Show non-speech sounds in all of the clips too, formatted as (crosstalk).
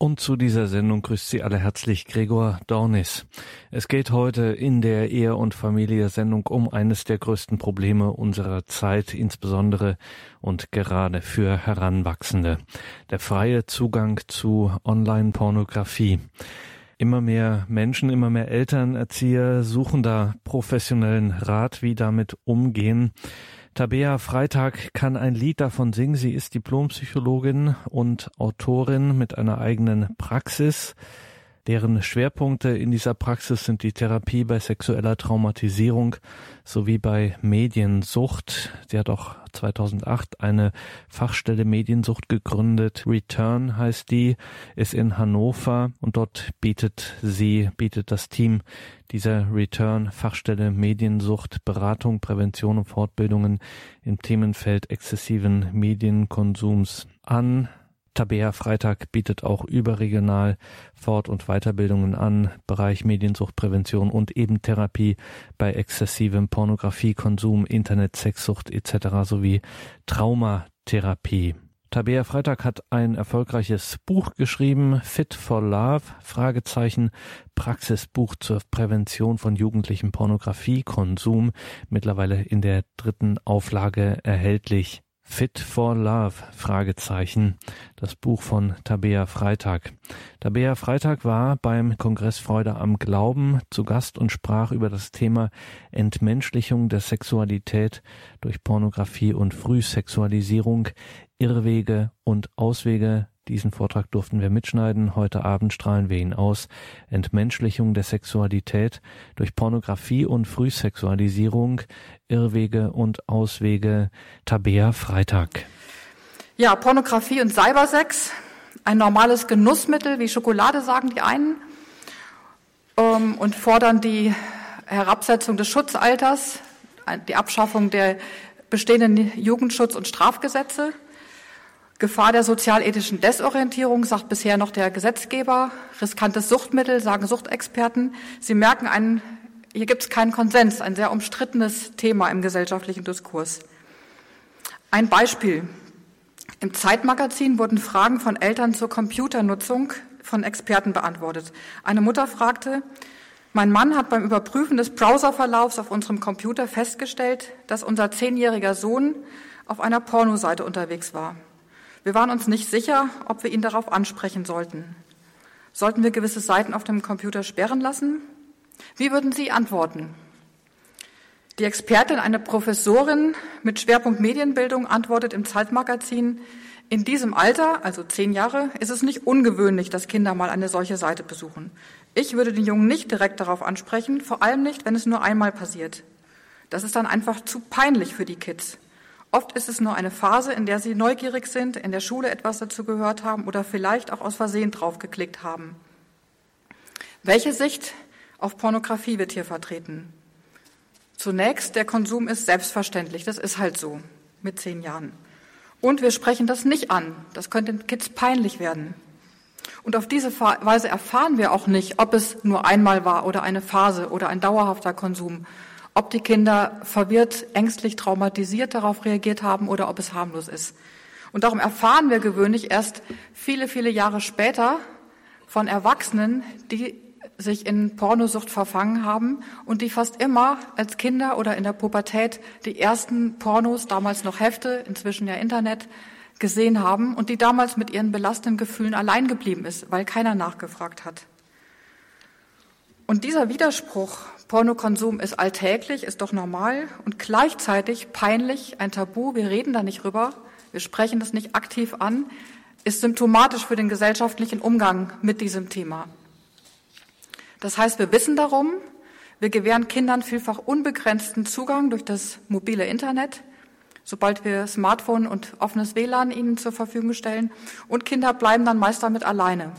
Und zu dieser Sendung grüßt Sie alle herzlich Gregor Dornis. Es geht heute in der Ehe- und Familie-Sendung um eines der größten Probleme unserer Zeit, insbesondere und gerade für Heranwachsende. Der freie Zugang zu Online-Pornografie. Immer mehr Menschen, immer mehr Eltern, Erzieher suchen da professionellen Rat, wie damit umgehen. Tabea Freitag kann ein Lied davon singen. Sie ist Diplompsychologin und Autorin mit einer eigenen Praxis. Deren Schwerpunkte in dieser Praxis sind die Therapie bei sexueller Traumatisierung sowie bei Mediensucht. Sie hat auch 2008 eine Fachstelle Mediensucht gegründet. Return heißt die, ist in Hannover und dort bietet sie, bietet das Team dieser Return Fachstelle Mediensucht Beratung, Prävention und Fortbildungen im Themenfeld exzessiven Medienkonsums an. Tabea Freitag bietet auch überregional Fort- und Weiterbildungen an, Bereich Mediensuchtprävention und eben Therapie bei exzessivem Pornografiekonsum, Internet, Sexsucht etc. sowie Traumatherapie. Tabea Freitag hat ein erfolgreiches Buch geschrieben, Fit for Love, Fragezeichen, Praxisbuch zur Prävention von jugendlichem Pornografiekonsum, mittlerweile in der dritten Auflage erhältlich. Fit for Love? Fragezeichen. Das Buch von Tabea Freitag. Tabea Freitag war beim Kongress Freude am Glauben zu Gast und sprach über das Thema Entmenschlichung der Sexualität durch Pornografie und Frühsexualisierung, Irrwege und Auswege diesen Vortrag durften wir mitschneiden. Heute Abend strahlen wir ihn aus. Entmenschlichung der Sexualität durch Pornografie und Frühsexualisierung, Irrwege und Auswege. Tabea Freitag. Ja, Pornografie und Cybersex. Ein normales Genussmittel wie Schokolade, sagen die einen. Ähm, und fordern die Herabsetzung des Schutzalters, die Abschaffung der bestehenden Jugendschutz- und Strafgesetze. Gefahr der sozialethischen Desorientierung, sagt bisher noch der Gesetzgeber. Riskantes Suchtmittel, sagen Suchtexperten. Sie merken, einen, hier gibt es keinen Konsens, ein sehr umstrittenes Thema im gesellschaftlichen Diskurs. Ein Beispiel. Im Zeitmagazin wurden Fragen von Eltern zur Computernutzung von Experten beantwortet. Eine Mutter fragte, mein Mann hat beim Überprüfen des Browserverlaufs auf unserem Computer festgestellt, dass unser zehnjähriger Sohn auf einer Pornoseite unterwegs war. Wir waren uns nicht sicher, ob wir ihn darauf ansprechen sollten. Sollten wir gewisse Seiten auf dem Computer sperren lassen? Wie würden Sie antworten? Die Expertin, eine Professorin mit Schwerpunkt Medienbildung, antwortet im Zeitmagazin, in diesem Alter, also zehn Jahre, ist es nicht ungewöhnlich, dass Kinder mal eine solche Seite besuchen. Ich würde den Jungen nicht direkt darauf ansprechen, vor allem nicht, wenn es nur einmal passiert. Das ist dann einfach zu peinlich für die Kids. Oft ist es nur eine Phase, in der sie neugierig sind, in der Schule etwas dazu gehört haben oder vielleicht auch aus Versehen draufgeklickt haben. Welche Sicht auf Pornografie wird hier vertreten? Zunächst, der Konsum ist selbstverständlich, das ist halt so mit zehn Jahren. Und wir sprechen das nicht an, das könnte den Kids peinlich werden. Und auf diese Weise erfahren wir auch nicht, ob es nur einmal war oder eine Phase oder ein dauerhafter Konsum ob die Kinder verwirrt, ängstlich, traumatisiert darauf reagiert haben oder ob es harmlos ist. Und darum erfahren wir gewöhnlich erst viele, viele Jahre später von Erwachsenen, die sich in Pornosucht verfangen haben und die fast immer als Kinder oder in der Pubertät die ersten Pornos, damals noch Hefte, inzwischen ja Internet, gesehen haben und die damals mit ihren belastenden Gefühlen allein geblieben ist, weil keiner nachgefragt hat. Und dieser Widerspruch, Pornokonsum ist alltäglich, ist doch normal und gleichzeitig peinlich, ein Tabu, wir reden da nicht rüber, wir sprechen das nicht aktiv an, ist symptomatisch für den gesellschaftlichen Umgang mit diesem Thema. Das heißt, wir wissen darum, wir gewähren Kindern vielfach unbegrenzten Zugang durch das mobile Internet, sobald wir Smartphone und offenes WLAN ihnen zur Verfügung stellen, und Kinder bleiben dann meist damit alleine.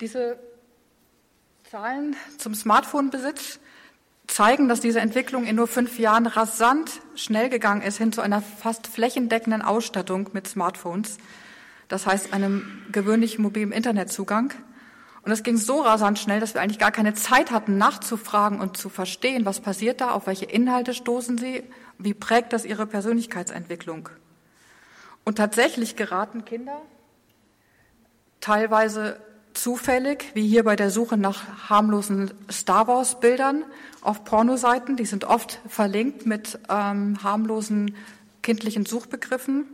Diese Zahlen zum Smartphone-Besitz zeigen, dass diese Entwicklung in nur fünf Jahren rasant schnell gegangen ist hin zu einer fast flächendeckenden Ausstattung mit Smartphones. Das heißt, einem gewöhnlichen mobilen Internetzugang. Und es ging so rasant schnell, dass wir eigentlich gar keine Zeit hatten, nachzufragen und zu verstehen, was passiert da, auf welche Inhalte stoßen sie, wie prägt das ihre Persönlichkeitsentwicklung. Und tatsächlich geraten Kinder teilweise zufällig, wie hier bei der Suche nach harmlosen Star Wars-Bildern auf Pornoseiten. Die sind oft verlinkt mit ähm, harmlosen kindlichen Suchbegriffen.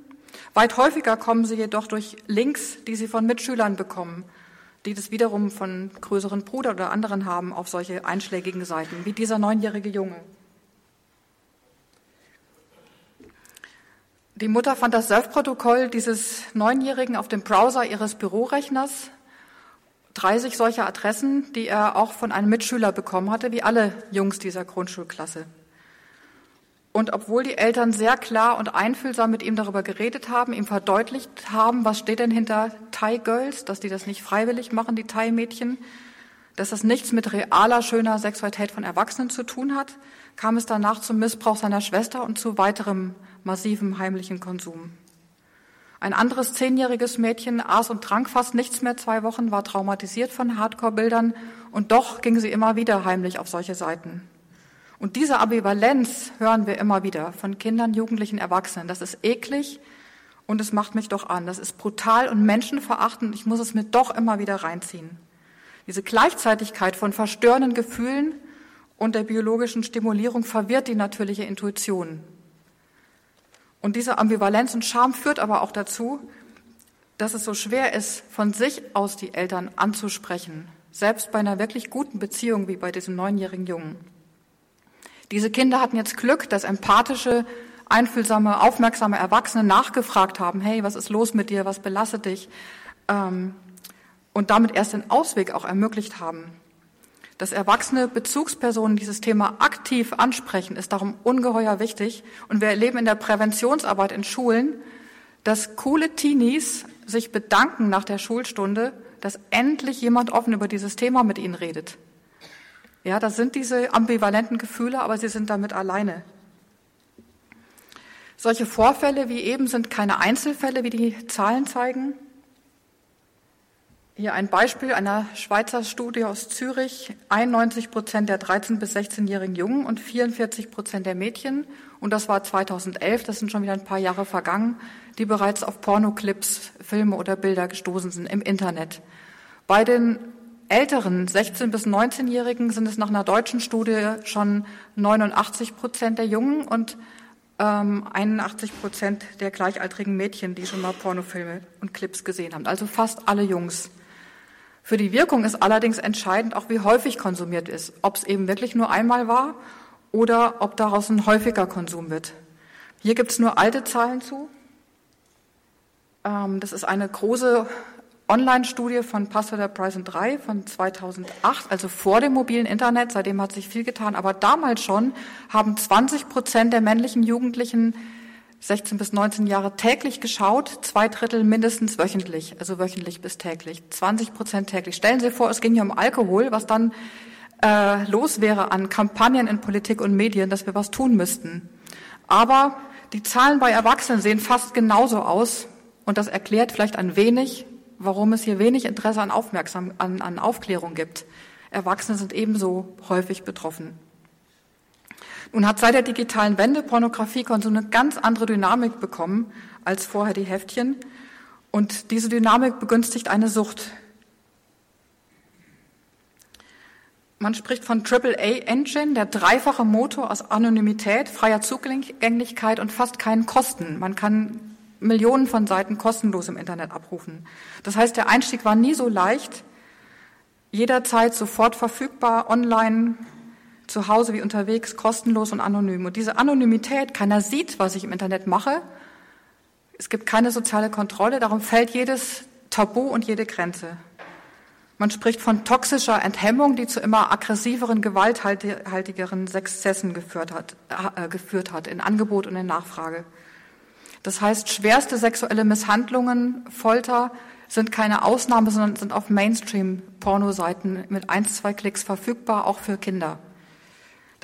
Weit häufiger kommen sie jedoch durch Links, die sie von Mitschülern bekommen, die das wiederum von größeren Bruder oder anderen haben auf solche einschlägigen Seiten, wie dieser neunjährige Junge. Die Mutter fand das Surfprotokoll dieses Neunjährigen auf dem Browser ihres Bürorechners. 30 solcher Adressen, die er auch von einem Mitschüler bekommen hatte, wie alle Jungs dieser Grundschulklasse. Und obwohl die Eltern sehr klar und einfühlsam mit ihm darüber geredet haben, ihm verdeutlicht haben, was steht denn hinter Thai Girls, dass die das nicht freiwillig machen, die Thai Mädchen, dass das nichts mit realer, schöner Sexualität von Erwachsenen zu tun hat, kam es danach zum Missbrauch seiner Schwester und zu weiterem massivem heimlichen Konsum. Ein anderes zehnjähriges Mädchen aß und trank fast nichts mehr zwei Wochen, war traumatisiert von Hardcore-Bildern und doch ging sie immer wieder heimlich auf solche Seiten. Und diese Ambivalenz hören wir immer wieder von Kindern, Jugendlichen, Erwachsenen. Das ist eklig und es macht mich doch an. Das ist brutal und menschenverachtend. Ich muss es mir doch immer wieder reinziehen. Diese Gleichzeitigkeit von verstörenden Gefühlen und der biologischen Stimulierung verwirrt die natürliche Intuition. Und diese Ambivalenz und Scham führt aber auch dazu, dass es so schwer ist, von sich aus die Eltern anzusprechen, selbst bei einer wirklich guten Beziehung wie bei diesem neunjährigen Jungen. Diese Kinder hatten jetzt Glück, dass empathische, einfühlsame, aufmerksame Erwachsene nachgefragt haben, hey, was ist los mit dir, was belastet dich? Ähm, und damit erst den Ausweg auch ermöglicht haben. Dass erwachsene Bezugspersonen dieses Thema aktiv ansprechen, ist darum ungeheuer wichtig. Und wir erleben in der Präventionsarbeit in Schulen, dass coole Teenies sich bedanken nach der Schulstunde, dass endlich jemand offen über dieses Thema mit ihnen redet. Ja, das sind diese ambivalenten Gefühle, aber sie sind damit alleine. Solche Vorfälle wie eben sind keine Einzelfälle, wie die Zahlen zeigen. Hier ein Beispiel einer Schweizer Studie aus Zürich. 91 Prozent der 13- bis 16-jährigen Jungen und 44 Prozent der Mädchen, und das war 2011, das sind schon wieder ein paar Jahre vergangen, die bereits auf Pornoclips, Filme oder Bilder gestoßen sind im Internet. Bei den älteren 16- bis 19-Jährigen sind es nach einer deutschen Studie schon 89 Prozent der Jungen und ähm, 81 Prozent der gleichaltrigen Mädchen, die schon mal Pornofilme und Clips gesehen haben. Also fast alle Jungs. Für die Wirkung ist allerdings entscheidend auch, wie häufig konsumiert ist. Ob es eben wirklich nur einmal war oder ob daraus ein häufiger Konsum wird. Hier gibt es nur alte Zahlen zu. Ähm, das ist eine große Online-Studie von Passwörter Price 3 von 2008, also vor dem mobilen Internet. Seitdem hat sich viel getan. Aber damals schon haben 20 Prozent der männlichen Jugendlichen 16 bis 19 Jahre täglich geschaut, zwei Drittel mindestens wöchentlich, also wöchentlich bis täglich, 20 Prozent täglich. Stellen Sie vor, es ging hier um Alkohol, was dann äh, los wäre an Kampagnen in Politik und Medien, dass wir was tun müssten. Aber die Zahlen bei Erwachsenen sehen fast genauso aus und das erklärt vielleicht ein wenig, warum es hier wenig Interesse an, Aufmerksam, an, an Aufklärung gibt. Erwachsene sind ebenso häufig betroffen. Nun hat seit der digitalen Wende Pornografiekonsum eine ganz andere Dynamik bekommen als vorher die Heftchen. Und diese Dynamik begünstigt eine Sucht. Man spricht von AAA Engine, der dreifache Motor aus Anonymität, freier Zugänglichkeit und fast keinen Kosten. Man kann Millionen von Seiten kostenlos im Internet abrufen. Das heißt, der Einstieg war nie so leicht, jederzeit sofort verfügbar, online, zu Hause wie unterwegs, kostenlos und anonym. Und diese Anonymität, keiner sieht, was ich im Internet mache. Es gibt keine soziale Kontrolle, darum fällt jedes Tabu und jede Grenze. Man spricht von toxischer Enthemmung, die zu immer aggressiveren, gewalthaltigeren Sexzessen geführt hat, äh, geführt hat, in Angebot und in Nachfrage. Das heißt, schwerste sexuelle Misshandlungen, Folter sind keine Ausnahme, sondern sind auf Mainstream-Pornoseiten mit eins, zwei Klicks verfügbar, auch für Kinder.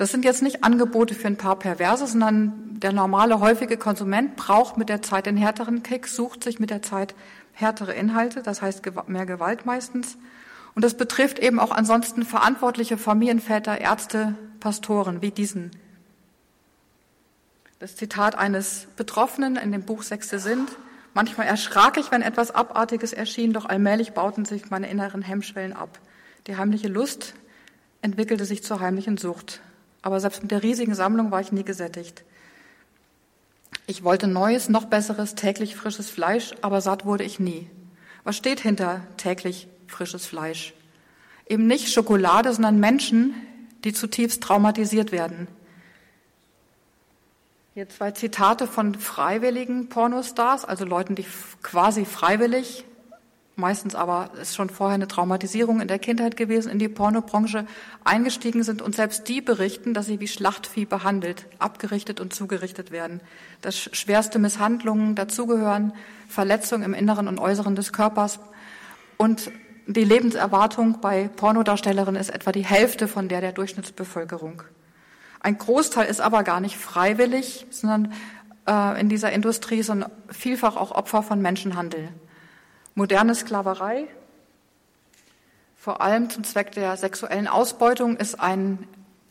Das sind jetzt nicht Angebote für ein paar Perverse, sondern der normale, häufige Konsument braucht mit der Zeit den härteren Kick, sucht sich mit der Zeit härtere Inhalte, das heißt mehr Gewalt meistens. Und das betrifft eben auch ansonsten verantwortliche Familienväter, Ärzte, Pastoren wie diesen das Zitat eines Betroffenen in dem Buch Sechste sind. Manchmal erschrak ich, wenn etwas Abartiges erschien, doch allmählich bauten sich meine inneren Hemmschwellen ab. Die heimliche Lust entwickelte sich zur heimlichen Sucht. Aber selbst mit der riesigen Sammlung war ich nie gesättigt. Ich wollte neues, noch besseres, täglich frisches Fleisch, aber satt wurde ich nie. Was steht hinter täglich frisches Fleisch? Eben nicht Schokolade, sondern Menschen, die zutiefst traumatisiert werden. Hier zwei Zitate von freiwilligen Pornostars, also Leuten, die quasi freiwillig meistens aber ist schon vorher eine Traumatisierung in der Kindheit gewesen, in die Pornobranche eingestiegen sind und selbst die berichten, dass sie wie Schlachtvieh behandelt, abgerichtet und zugerichtet werden, dass schwerste Misshandlungen dazugehören, Verletzungen im Inneren und Äußeren des Körpers und die Lebenserwartung bei Pornodarstellerinnen ist etwa die Hälfte von der der Durchschnittsbevölkerung. Ein Großteil ist aber gar nicht freiwillig, sondern äh, in dieser Industrie, sondern vielfach auch Opfer von Menschenhandel. Moderne Sklaverei, vor allem zum Zweck der sexuellen Ausbeutung, ist ein,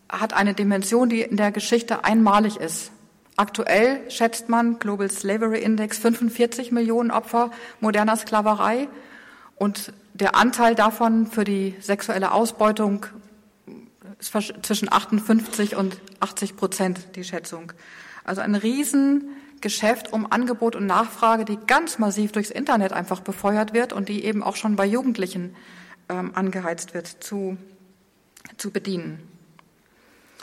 hat eine Dimension, die in der Geschichte einmalig ist. Aktuell schätzt man Global Slavery Index 45 Millionen Opfer moderner Sklaverei und der Anteil davon für die sexuelle Ausbeutung ist zwischen 58 und 80 Prozent, die Schätzung. Also ein riesen Geschäft um Angebot und Nachfrage, die ganz massiv durchs Internet einfach befeuert wird und die eben auch schon bei Jugendlichen ähm, angeheizt wird, zu, zu bedienen.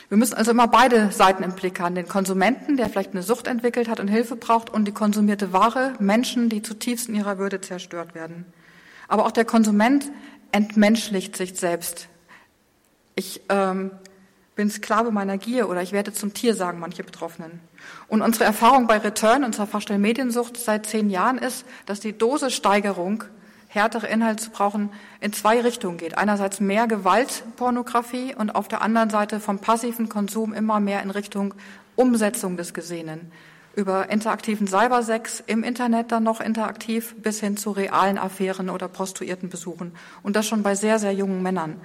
Wir müssen also immer beide Seiten im Blick haben. Den Konsumenten, der vielleicht eine Sucht entwickelt hat und Hilfe braucht, und die konsumierte Ware, Menschen, die zutiefst in ihrer Würde zerstört werden. Aber auch der Konsument entmenschlicht sich selbst. Ich ähm, bin Sklave meiner Gier oder ich werde zum Tier, sagen manche Betroffenen. Und unsere Erfahrung bei Return, unserer Fachstelle Mediensucht seit zehn Jahren ist, dass die Dosissteigerung, härtere Inhalte zu brauchen, in zwei Richtungen geht. Einerseits mehr Gewaltpornografie und auf der anderen Seite vom passiven Konsum immer mehr in Richtung Umsetzung des Gesehenen. Über interaktiven Cybersex im Internet dann noch interaktiv bis hin zu realen Affären oder Prostituiertenbesuchen. Und das schon bei sehr, sehr jungen Männern.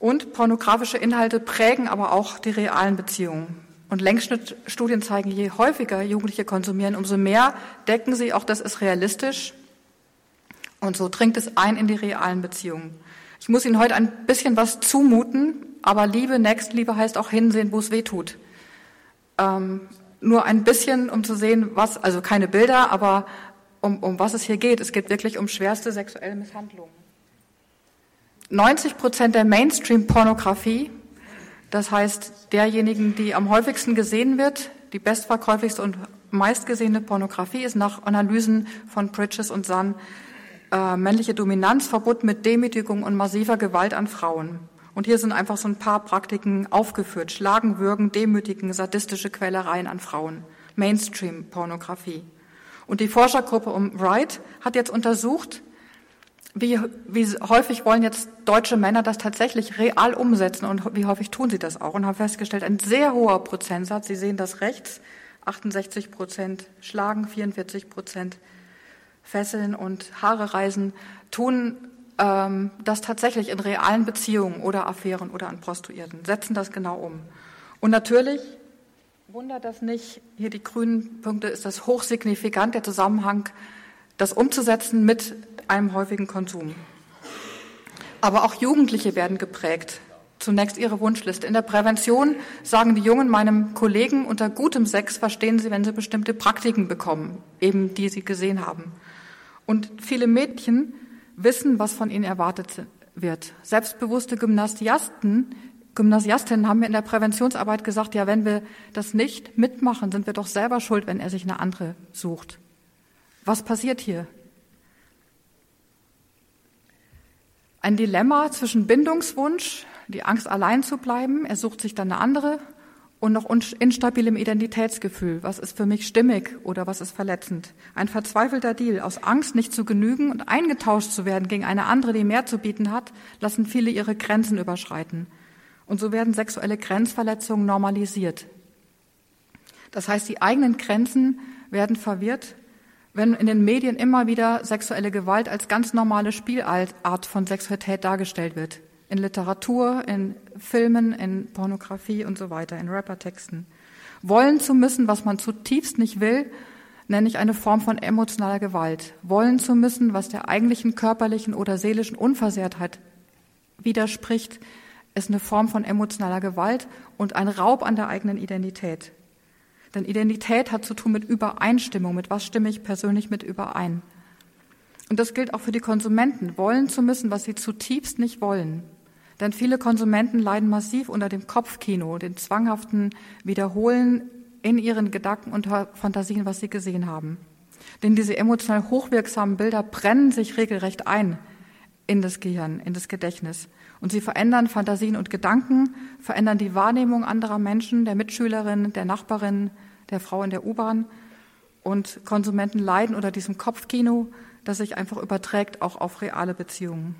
Und pornografische Inhalte prägen aber auch die realen Beziehungen. Und Längsschnittstudien zeigen, je häufiger Jugendliche konsumieren, umso mehr decken sie, auch das ist realistisch. Und so dringt es ein in die realen Beziehungen. Ich muss Ihnen heute ein bisschen was zumuten, aber Liebe, Nächstenliebe heißt auch hinsehen, wo es weh tut. Ähm, nur ein bisschen, um zu sehen, was, also keine Bilder, aber um, um was es hier geht. Es geht wirklich um schwerste sexuelle Misshandlungen. 90 Prozent der Mainstream-Pornografie das heißt, derjenigen, die am häufigsten gesehen wird, die bestverkäufigste und meistgesehene Pornografie ist nach Analysen von Bridges und Sun äh, männliche Dominanz verbunden mit Demütigung und massiver Gewalt an Frauen. Und hier sind einfach so ein paar Praktiken aufgeführt. Schlagen, würgen, demütigen, sadistische Quälereien an Frauen. Mainstream-Pornografie. Und die Forschergruppe um Wright hat jetzt untersucht, wie, wie häufig wollen jetzt deutsche Männer das tatsächlich real umsetzen und wie häufig tun sie das auch? Und haben festgestellt, ein sehr hoher Prozentsatz, Sie sehen das rechts, 68 Prozent schlagen, 44 Prozent fesseln und Haare reisen, tun ähm, das tatsächlich in realen Beziehungen oder Affären oder an Prostituierten, setzen das genau um. Und natürlich wundert das nicht, hier die grünen Punkte ist das hochsignifikant, der Zusammenhang, das umzusetzen mit einem häufigen Konsum. Aber auch Jugendliche werden geprägt. Zunächst ihre Wunschliste. In der Prävention sagen die Jungen meinem Kollegen, unter gutem Sex verstehen sie, wenn sie bestimmte Praktiken bekommen, eben die sie gesehen haben. Und viele Mädchen wissen, was von ihnen erwartet wird. Selbstbewusste Gymnasiasten, Gymnasiastinnen haben mir in der Präventionsarbeit gesagt, ja, wenn wir das nicht mitmachen, sind wir doch selber schuld, wenn er sich eine andere sucht. Was passiert hier? Ein Dilemma zwischen Bindungswunsch, die Angst allein zu bleiben, er sucht sich dann eine andere, und noch instabilem Identitätsgefühl. Was ist für mich stimmig oder was ist verletzend? Ein verzweifelter Deal. Aus Angst, nicht zu genügen und eingetauscht zu werden gegen eine andere, die mehr zu bieten hat, lassen viele ihre Grenzen überschreiten. Und so werden sexuelle Grenzverletzungen normalisiert. Das heißt, die eigenen Grenzen werden verwirrt wenn in den Medien immer wieder sexuelle Gewalt als ganz normale Spielart von Sexualität dargestellt wird. In Literatur, in Filmen, in Pornografie und so weiter, in Rappertexten. Wollen zu müssen, was man zutiefst nicht will, nenne ich eine Form von emotionaler Gewalt. Wollen zu müssen, was der eigentlichen körperlichen oder seelischen Unversehrtheit widerspricht, ist eine Form von emotionaler Gewalt und ein Raub an der eigenen Identität. Denn Identität hat zu tun mit Übereinstimmung, mit was stimme ich persönlich mit überein. Und das gilt auch für die Konsumenten, wollen zu müssen, was sie zutiefst nicht wollen. Denn viele Konsumenten leiden massiv unter dem Kopfkino, dem zwanghaften Wiederholen in ihren Gedanken und Fantasien, was sie gesehen haben. Denn diese emotional hochwirksamen Bilder brennen sich regelrecht ein in das Gehirn, in das Gedächtnis. Und sie verändern Fantasien und Gedanken, verändern die Wahrnehmung anderer Menschen, der Mitschülerin, der Nachbarin, der Frau in der U-Bahn. Und Konsumenten leiden unter diesem Kopfkino, das sich einfach überträgt auch auf reale Beziehungen.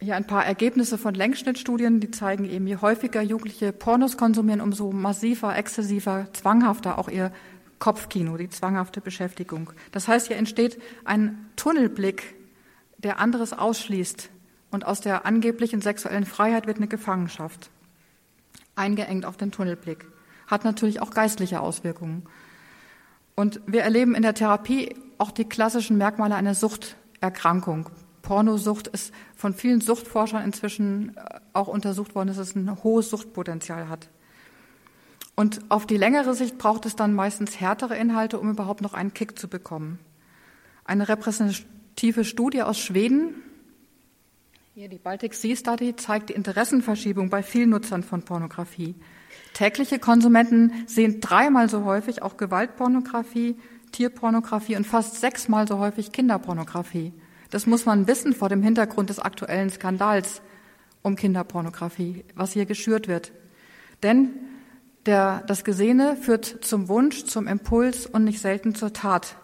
Hier ein paar Ergebnisse von Längsschnittstudien, die zeigen eben, je häufiger Jugendliche Pornos konsumieren, umso massiver, exzessiver, zwanghafter auch ihr Kopfkino, die zwanghafte Beschäftigung. Das heißt, hier entsteht ein Tunnelblick, der anderes ausschließt und aus der angeblichen sexuellen Freiheit wird eine Gefangenschaft. Eingeengt auf den Tunnelblick. Hat natürlich auch geistliche Auswirkungen. Und wir erleben in der Therapie auch die klassischen Merkmale einer Suchterkrankung. Pornosucht ist von vielen Suchtforschern inzwischen äh, auch untersucht worden, dass es ein hohes Suchtpotenzial hat. Und auf die längere Sicht braucht es dann meistens härtere Inhalte, um überhaupt noch einen Kick zu bekommen. Eine repräsentative Studie aus Schweden, hier die Baltic Sea Study, zeigt die Interessenverschiebung bei vielen Nutzern von Pornografie. Tägliche Konsumenten sehen dreimal so häufig auch Gewaltpornografie, Tierpornografie und fast sechsmal so häufig Kinderpornografie. Das muss man wissen vor dem Hintergrund des aktuellen Skandals um Kinderpornografie, was hier geschürt wird. Denn der, das Gesehene führt zum Wunsch, zum Impuls und nicht selten zur Tat.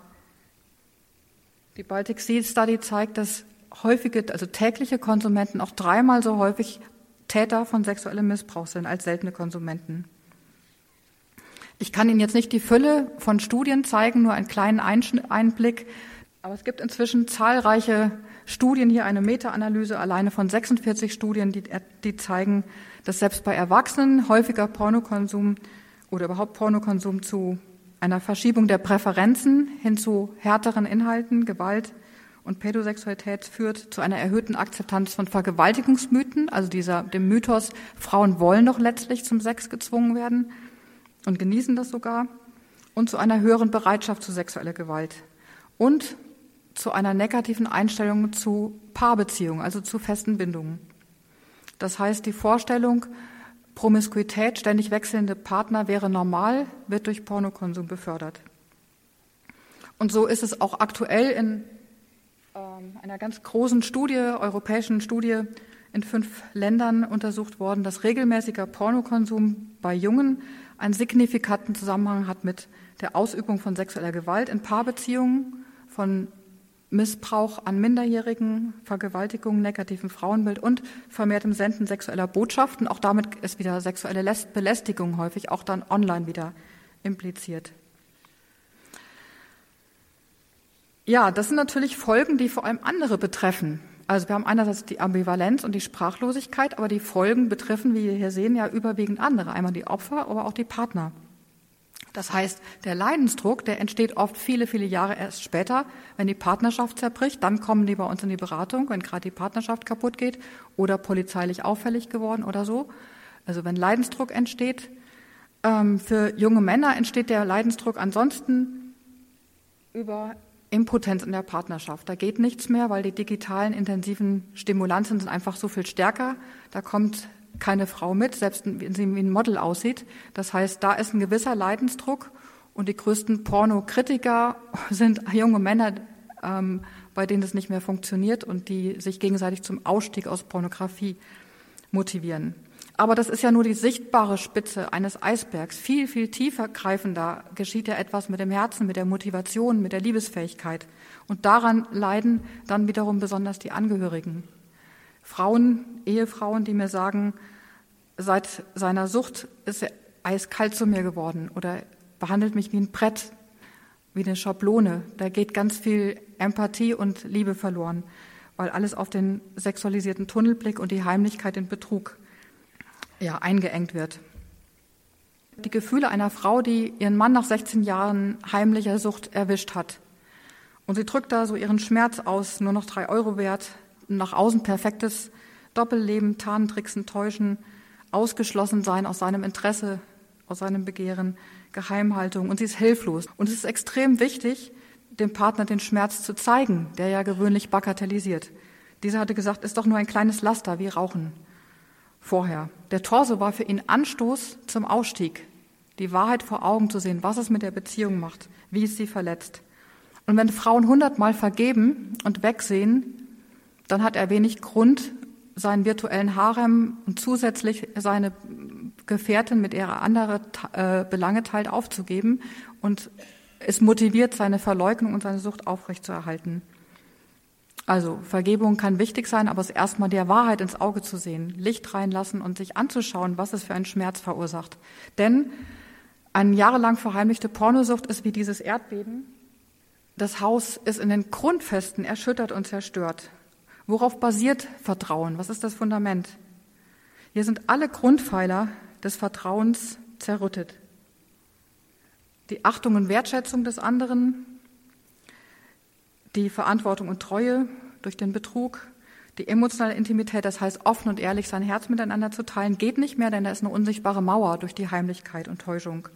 Die Baltic Sea Study zeigt, dass häufige, also tägliche Konsumenten auch dreimal so häufig Täter von sexuellem Missbrauch sind als seltene Konsumenten. Ich kann Ihnen jetzt nicht die Fülle von Studien zeigen, nur einen kleinen Einblick. Aber es gibt inzwischen zahlreiche Studien, hier eine Meta-Analyse alleine von 46 Studien, die, die zeigen, dass selbst bei Erwachsenen häufiger Pornokonsum oder überhaupt Pornokonsum zu einer Verschiebung der Präferenzen hin zu härteren Inhalten, Gewalt, und Pädosexualität führt zu einer erhöhten Akzeptanz von Vergewaltigungsmythen, also dieser, dem Mythos, Frauen wollen doch letztlich zum Sex gezwungen werden und genießen das sogar, und zu einer höheren Bereitschaft zu sexueller Gewalt und zu einer negativen Einstellung zu Paarbeziehungen, also zu festen Bindungen. Das heißt, die Vorstellung, Promiskuität, ständig wechselnde Partner wäre normal, wird durch Pornokonsum befördert. Und so ist es auch aktuell in ähm, einer ganz großen Studie, europäischen Studie in fünf Ländern untersucht worden, dass regelmäßiger Pornokonsum bei Jungen einen signifikanten Zusammenhang hat mit der Ausübung von sexueller Gewalt in Paarbeziehungen, von Missbrauch an Minderjährigen, Vergewaltigung, negativen Frauenbild und vermehrtem Senden sexueller Botschaften. Auch damit ist wieder sexuelle Belästigung häufig auch dann online wieder impliziert. Ja, das sind natürlich Folgen, die vor allem andere betreffen. Also wir haben einerseits die Ambivalenz und die Sprachlosigkeit, aber die Folgen betreffen, wie wir hier sehen, ja überwiegend andere. Einmal die Opfer, aber auch die Partner. Das heißt, der Leidensdruck, der entsteht oft viele, viele Jahre erst später, wenn die Partnerschaft zerbricht. Dann kommen die bei uns in die Beratung, wenn gerade die Partnerschaft kaputt geht oder polizeilich auffällig geworden oder so. Also wenn Leidensdruck entsteht. Ähm, für junge Männer entsteht der Leidensdruck ansonsten über Impotenz in der Partnerschaft. Da geht nichts mehr, weil die digitalen intensiven Stimulanzen sind einfach so viel stärker. Da kommt keine Frau mit, selbst wenn sie wie ein Model aussieht. Das heißt, da ist ein gewisser Leidensdruck und die größten Pornokritiker (laughs) sind junge Männer, ähm, bei denen das nicht mehr funktioniert und die sich gegenseitig zum Ausstieg aus Pornografie motivieren. Aber das ist ja nur die sichtbare Spitze eines Eisbergs. Viel, viel tiefer greifender geschieht ja etwas mit dem Herzen, mit der Motivation, mit der Liebesfähigkeit. Und daran leiden dann wiederum besonders die Angehörigen. Frauen, Ehefrauen, die mir sagen, seit seiner Sucht ist er eiskalt zu mir geworden oder behandelt mich wie ein Brett, wie eine Schablone. Da geht ganz viel Empathie und Liebe verloren, weil alles auf den sexualisierten Tunnelblick und die Heimlichkeit in Betrug ja, eingeengt wird. die Gefühle einer Frau, die ihren Mann nach 16 Jahren heimlicher Sucht erwischt hat. Und sie drückt da so ihren Schmerz aus, nur noch drei Euro wert, nach außen perfektes Doppelleben, Tarntricksen, Täuschen, ausgeschlossen sein aus seinem Interesse, aus seinem Begehren, Geheimhaltung. Und sie ist hilflos. Und es ist extrem wichtig, dem Partner den Schmerz zu zeigen, der ja gewöhnlich bagatellisiert. Dieser hatte gesagt, ist doch nur ein kleines Laster wie Rauchen. Vorher. Der Torso war für ihn Anstoß zum Ausstieg, die Wahrheit vor Augen zu sehen, was es mit der Beziehung macht, wie es sie verletzt. Und wenn Frauen hundertmal vergeben und wegsehen, dann hat er wenig Grund, seinen virtuellen Harem und zusätzlich seine Gefährtin mit ihrer anderen äh, Belange teilt aufzugeben und es motiviert, seine Verleugnung und seine Sucht aufrechtzuerhalten. Also Vergebung kann wichtig sein, aber es erstmal der Wahrheit ins Auge zu sehen, Licht reinlassen und sich anzuschauen, was es für einen Schmerz verursacht. Denn eine jahrelang verheimlichte Pornosucht ist wie dieses Erdbeben. Das Haus ist in den Grundfesten erschüttert und zerstört. Worauf basiert Vertrauen? Was ist das Fundament? Hier sind alle Grundpfeiler des Vertrauens zerrüttet. Die Achtung und Wertschätzung des anderen, die Verantwortung und Treue durch den Betrug, die emotionale Intimität, das heißt offen und ehrlich sein Herz miteinander zu teilen, geht nicht mehr, denn da ist eine unsichtbare Mauer durch die Heimlichkeit und Täuschung.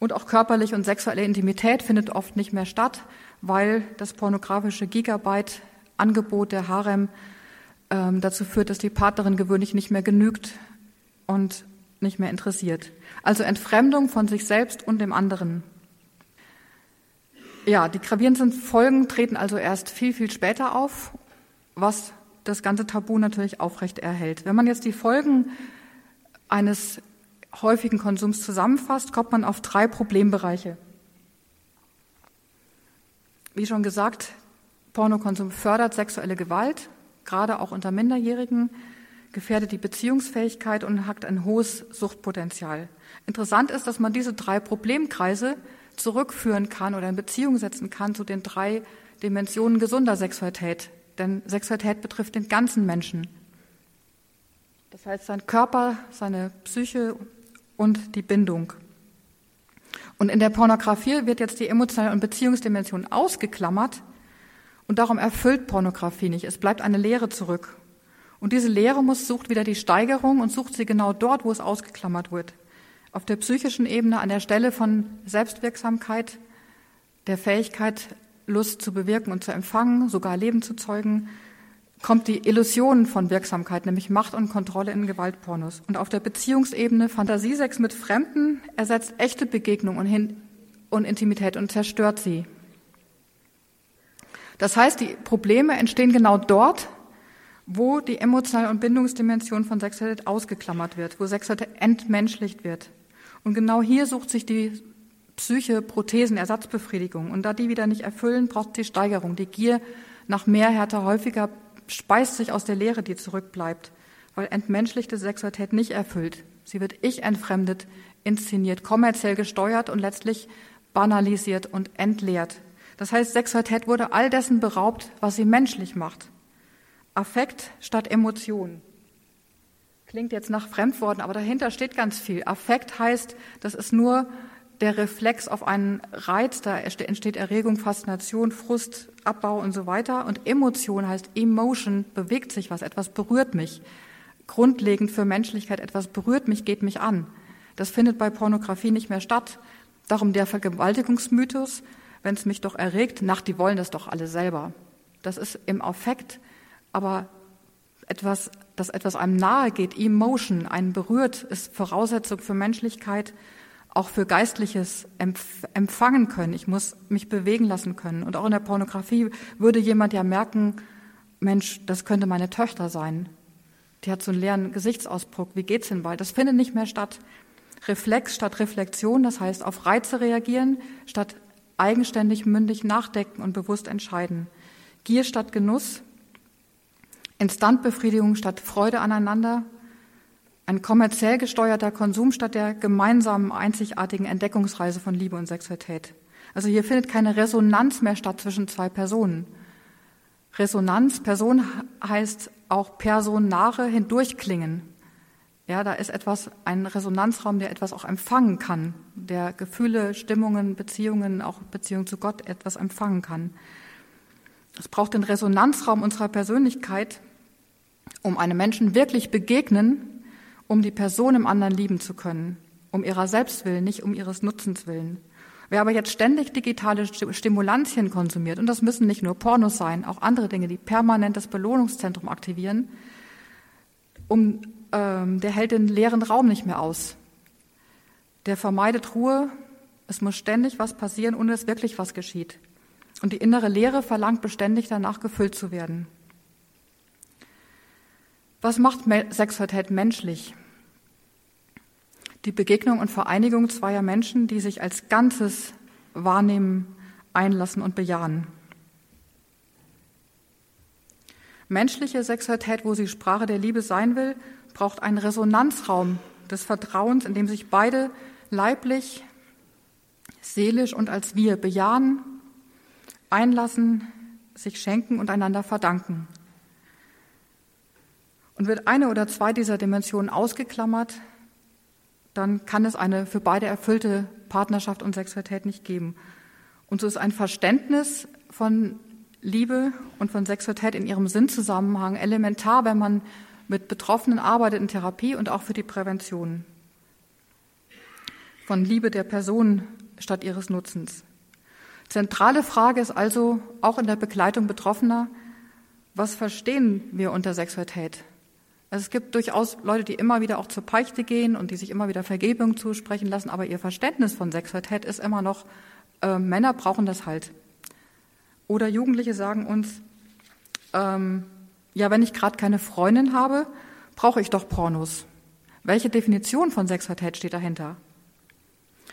Und auch körperliche und sexuelle Intimität findet oft nicht mehr statt, weil das pornografische Gigabyte-Angebot der Harem ähm, dazu führt, dass die Partnerin gewöhnlich nicht mehr genügt und nicht mehr interessiert. Also Entfremdung von sich selbst und dem anderen. Ja, die gravierendsten Folgen treten also erst viel, viel später auf, was das ganze Tabu natürlich aufrecht erhält. Wenn man jetzt die Folgen eines häufigen Konsums zusammenfasst, kommt man auf drei Problembereiche. Wie schon gesagt, Pornokonsum fördert sexuelle Gewalt, gerade auch unter Minderjährigen, gefährdet die Beziehungsfähigkeit und hat ein hohes Suchtpotenzial. Interessant ist, dass man diese drei Problemkreise zurückführen kann oder in Beziehung setzen kann zu den drei Dimensionen gesunder Sexualität. Denn Sexualität betrifft den ganzen Menschen. Das heißt, sein Körper, seine Psyche und die Bindung. Und in der Pornografie wird jetzt die emotionale und Beziehungsdimension ausgeklammert und darum erfüllt Pornografie nicht. Es bleibt eine Leere zurück. Und diese Leere muss sucht wieder die Steigerung und sucht sie genau dort, wo es ausgeklammert wird auf der psychischen Ebene an der Stelle von Selbstwirksamkeit, der Fähigkeit, Lust zu bewirken und zu empfangen, sogar Leben zu zeugen, kommt die Illusion von Wirksamkeit, nämlich Macht und Kontrolle in Gewaltpornos. Und auf der Beziehungsebene Fantasiesex mit Fremden ersetzt echte Begegnung und, Hin und Intimität und zerstört sie. Das heißt, die Probleme entstehen genau dort, wo die emotionale und Bindungsdimension von Sexualität ausgeklammert wird, wo Sexualität entmenschlicht wird. Und genau hier sucht sich die Psyche Prothesen, Ersatzbefriedigung. Und da die wieder nicht erfüllen, braucht die Steigerung. Die Gier nach mehr, härter, häufiger speist sich aus der Leere, die zurückbleibt, weil entmenschlichte Sexualität nicht erfüllt. Sie wird ich entfremdet, inszeniert, kommerziell gesteuert und letztlich banalisiert und entleert. Das heißt, Sexualität wurde all dessen beraubt, was sie menschlich macht. Affekt statt Emotion. Klingt jetzt nach Fremdworten, aber dahinter steht ganz viel. Affekt heißt, das ist nur der Reflex auf einen Reiz, da entsteht Erregung, Faszination, Frust, Abbau und so weiter. Und Emotion heißt Emotion, bewegt sich was, etwas berührt mich. Grundlegend für Menschlichkeit, etwas berührt mich, geht mich an. Das findet bei Pornografie nicht mehr statt. Darum der Vergewaltigungsmythos, wenn es mich doch erregt, nach, die wollen das doch alle selber. Das ist im Affekt, aber etwas, dass etwas einem nahe geht, Emotion, einen berührt, ist Voraussetzung für Menschlichkeit, auch für Geistliches empfangen können. Ich muss mich bewegen lassen können. Und auch in der Pornografie würde jemand ja merken, Mensch, das könnte meine Töchter sein. Die hat so einen leeren Gesichtsausdruck. Wie geht's denn bald? Das findet nicht mehr statt. Reflex statt Reflexion, das heißt auf Reize reagieren, statt eigenständig mündig nachdenken und bewusst entscheiden. Gier statt Genuss, Instantbefriedigung statt Freude aneinander, ein kommerziell gesteuerter Konsum statt der gemeinsamen, einzigartigen Entdeckungsreise von Liebe und Sexualität. Also hier findet keine Resonanz mehr statt zwischen zwei Personen. Resonanz, Person heißt auch personare hindurchklingen. Ja, da ist etwas, ein Resonanzraum, der etwas auch empfangen kann, der Gefühle, Stimmungen, Beziehungen, auch Beziehung zu Gott etwas empfangen kann. Es braucht den Resonanzraum unserer Persönlichkeit, um einem Menschen wirklich begegnen, um die Person im anderen lieben zu können, um ihrer selbst willen, nicht um ihres Nutzens willen. Wer aber jetzt ständig digitale Stimulantien konsumiert, und das müssen nicht nur Pornos sein, auch andere Dinge, die permanent das Belohnungszentrum aktivieren, um ähm, der hält den leeren Raum nicht mehr aus. Der vermeidet Ruhe. Es muss ständig was passieren, ohne dass wirklich was geschieht. Und die innere Leere verlangt beständig danach gefüllt zu werden. Was macht Sexualität menschlich? Die Begegnung und Vereinigung zweier Menschen, die sich als Ganzes wahrnehmen, einlassen und bejahen. Menschliche Sexualität, wo sie Sprache der Liebe sein will, braucht einen Resonanzraum des Vertrauens, in dem sich beide leiblich, seelisch und als wir bejahen, einlassen, sich schenken und einander verdanken. Und wird eine oder zwei dieser Dimensionen ausgeklammert, dann kann es eine für beide erfüllte Partnerschaft und Sexualität nicht geben. Und so ist ein Verständnis von Liebe und von Sexualität in ihrem Sinnzusammenhang elementar, wenn man mit Betroffenen arbeitet in Therapie und auch für die Prävention von Liebe der Person statt ihres Nutzens. Zentrale Frage ist also auch in der Begleitung Betroffener, was verstehen wir unter Sexualität? Also es gibt durchaus Leute, die immer wieder auch zur Peichte gehen und die sich immer wieder Vergebung zusprechen lassen, aber ihr Verständnis von Sexualität ist immer noch, äh, Männer brauchen das halt. Oder Jugendliche sagen uns, ähm, ja, wenn ich gerade keine Freundin habe, brauche ich doch Pornos. Welche Definition von Sexualität steht dahinter?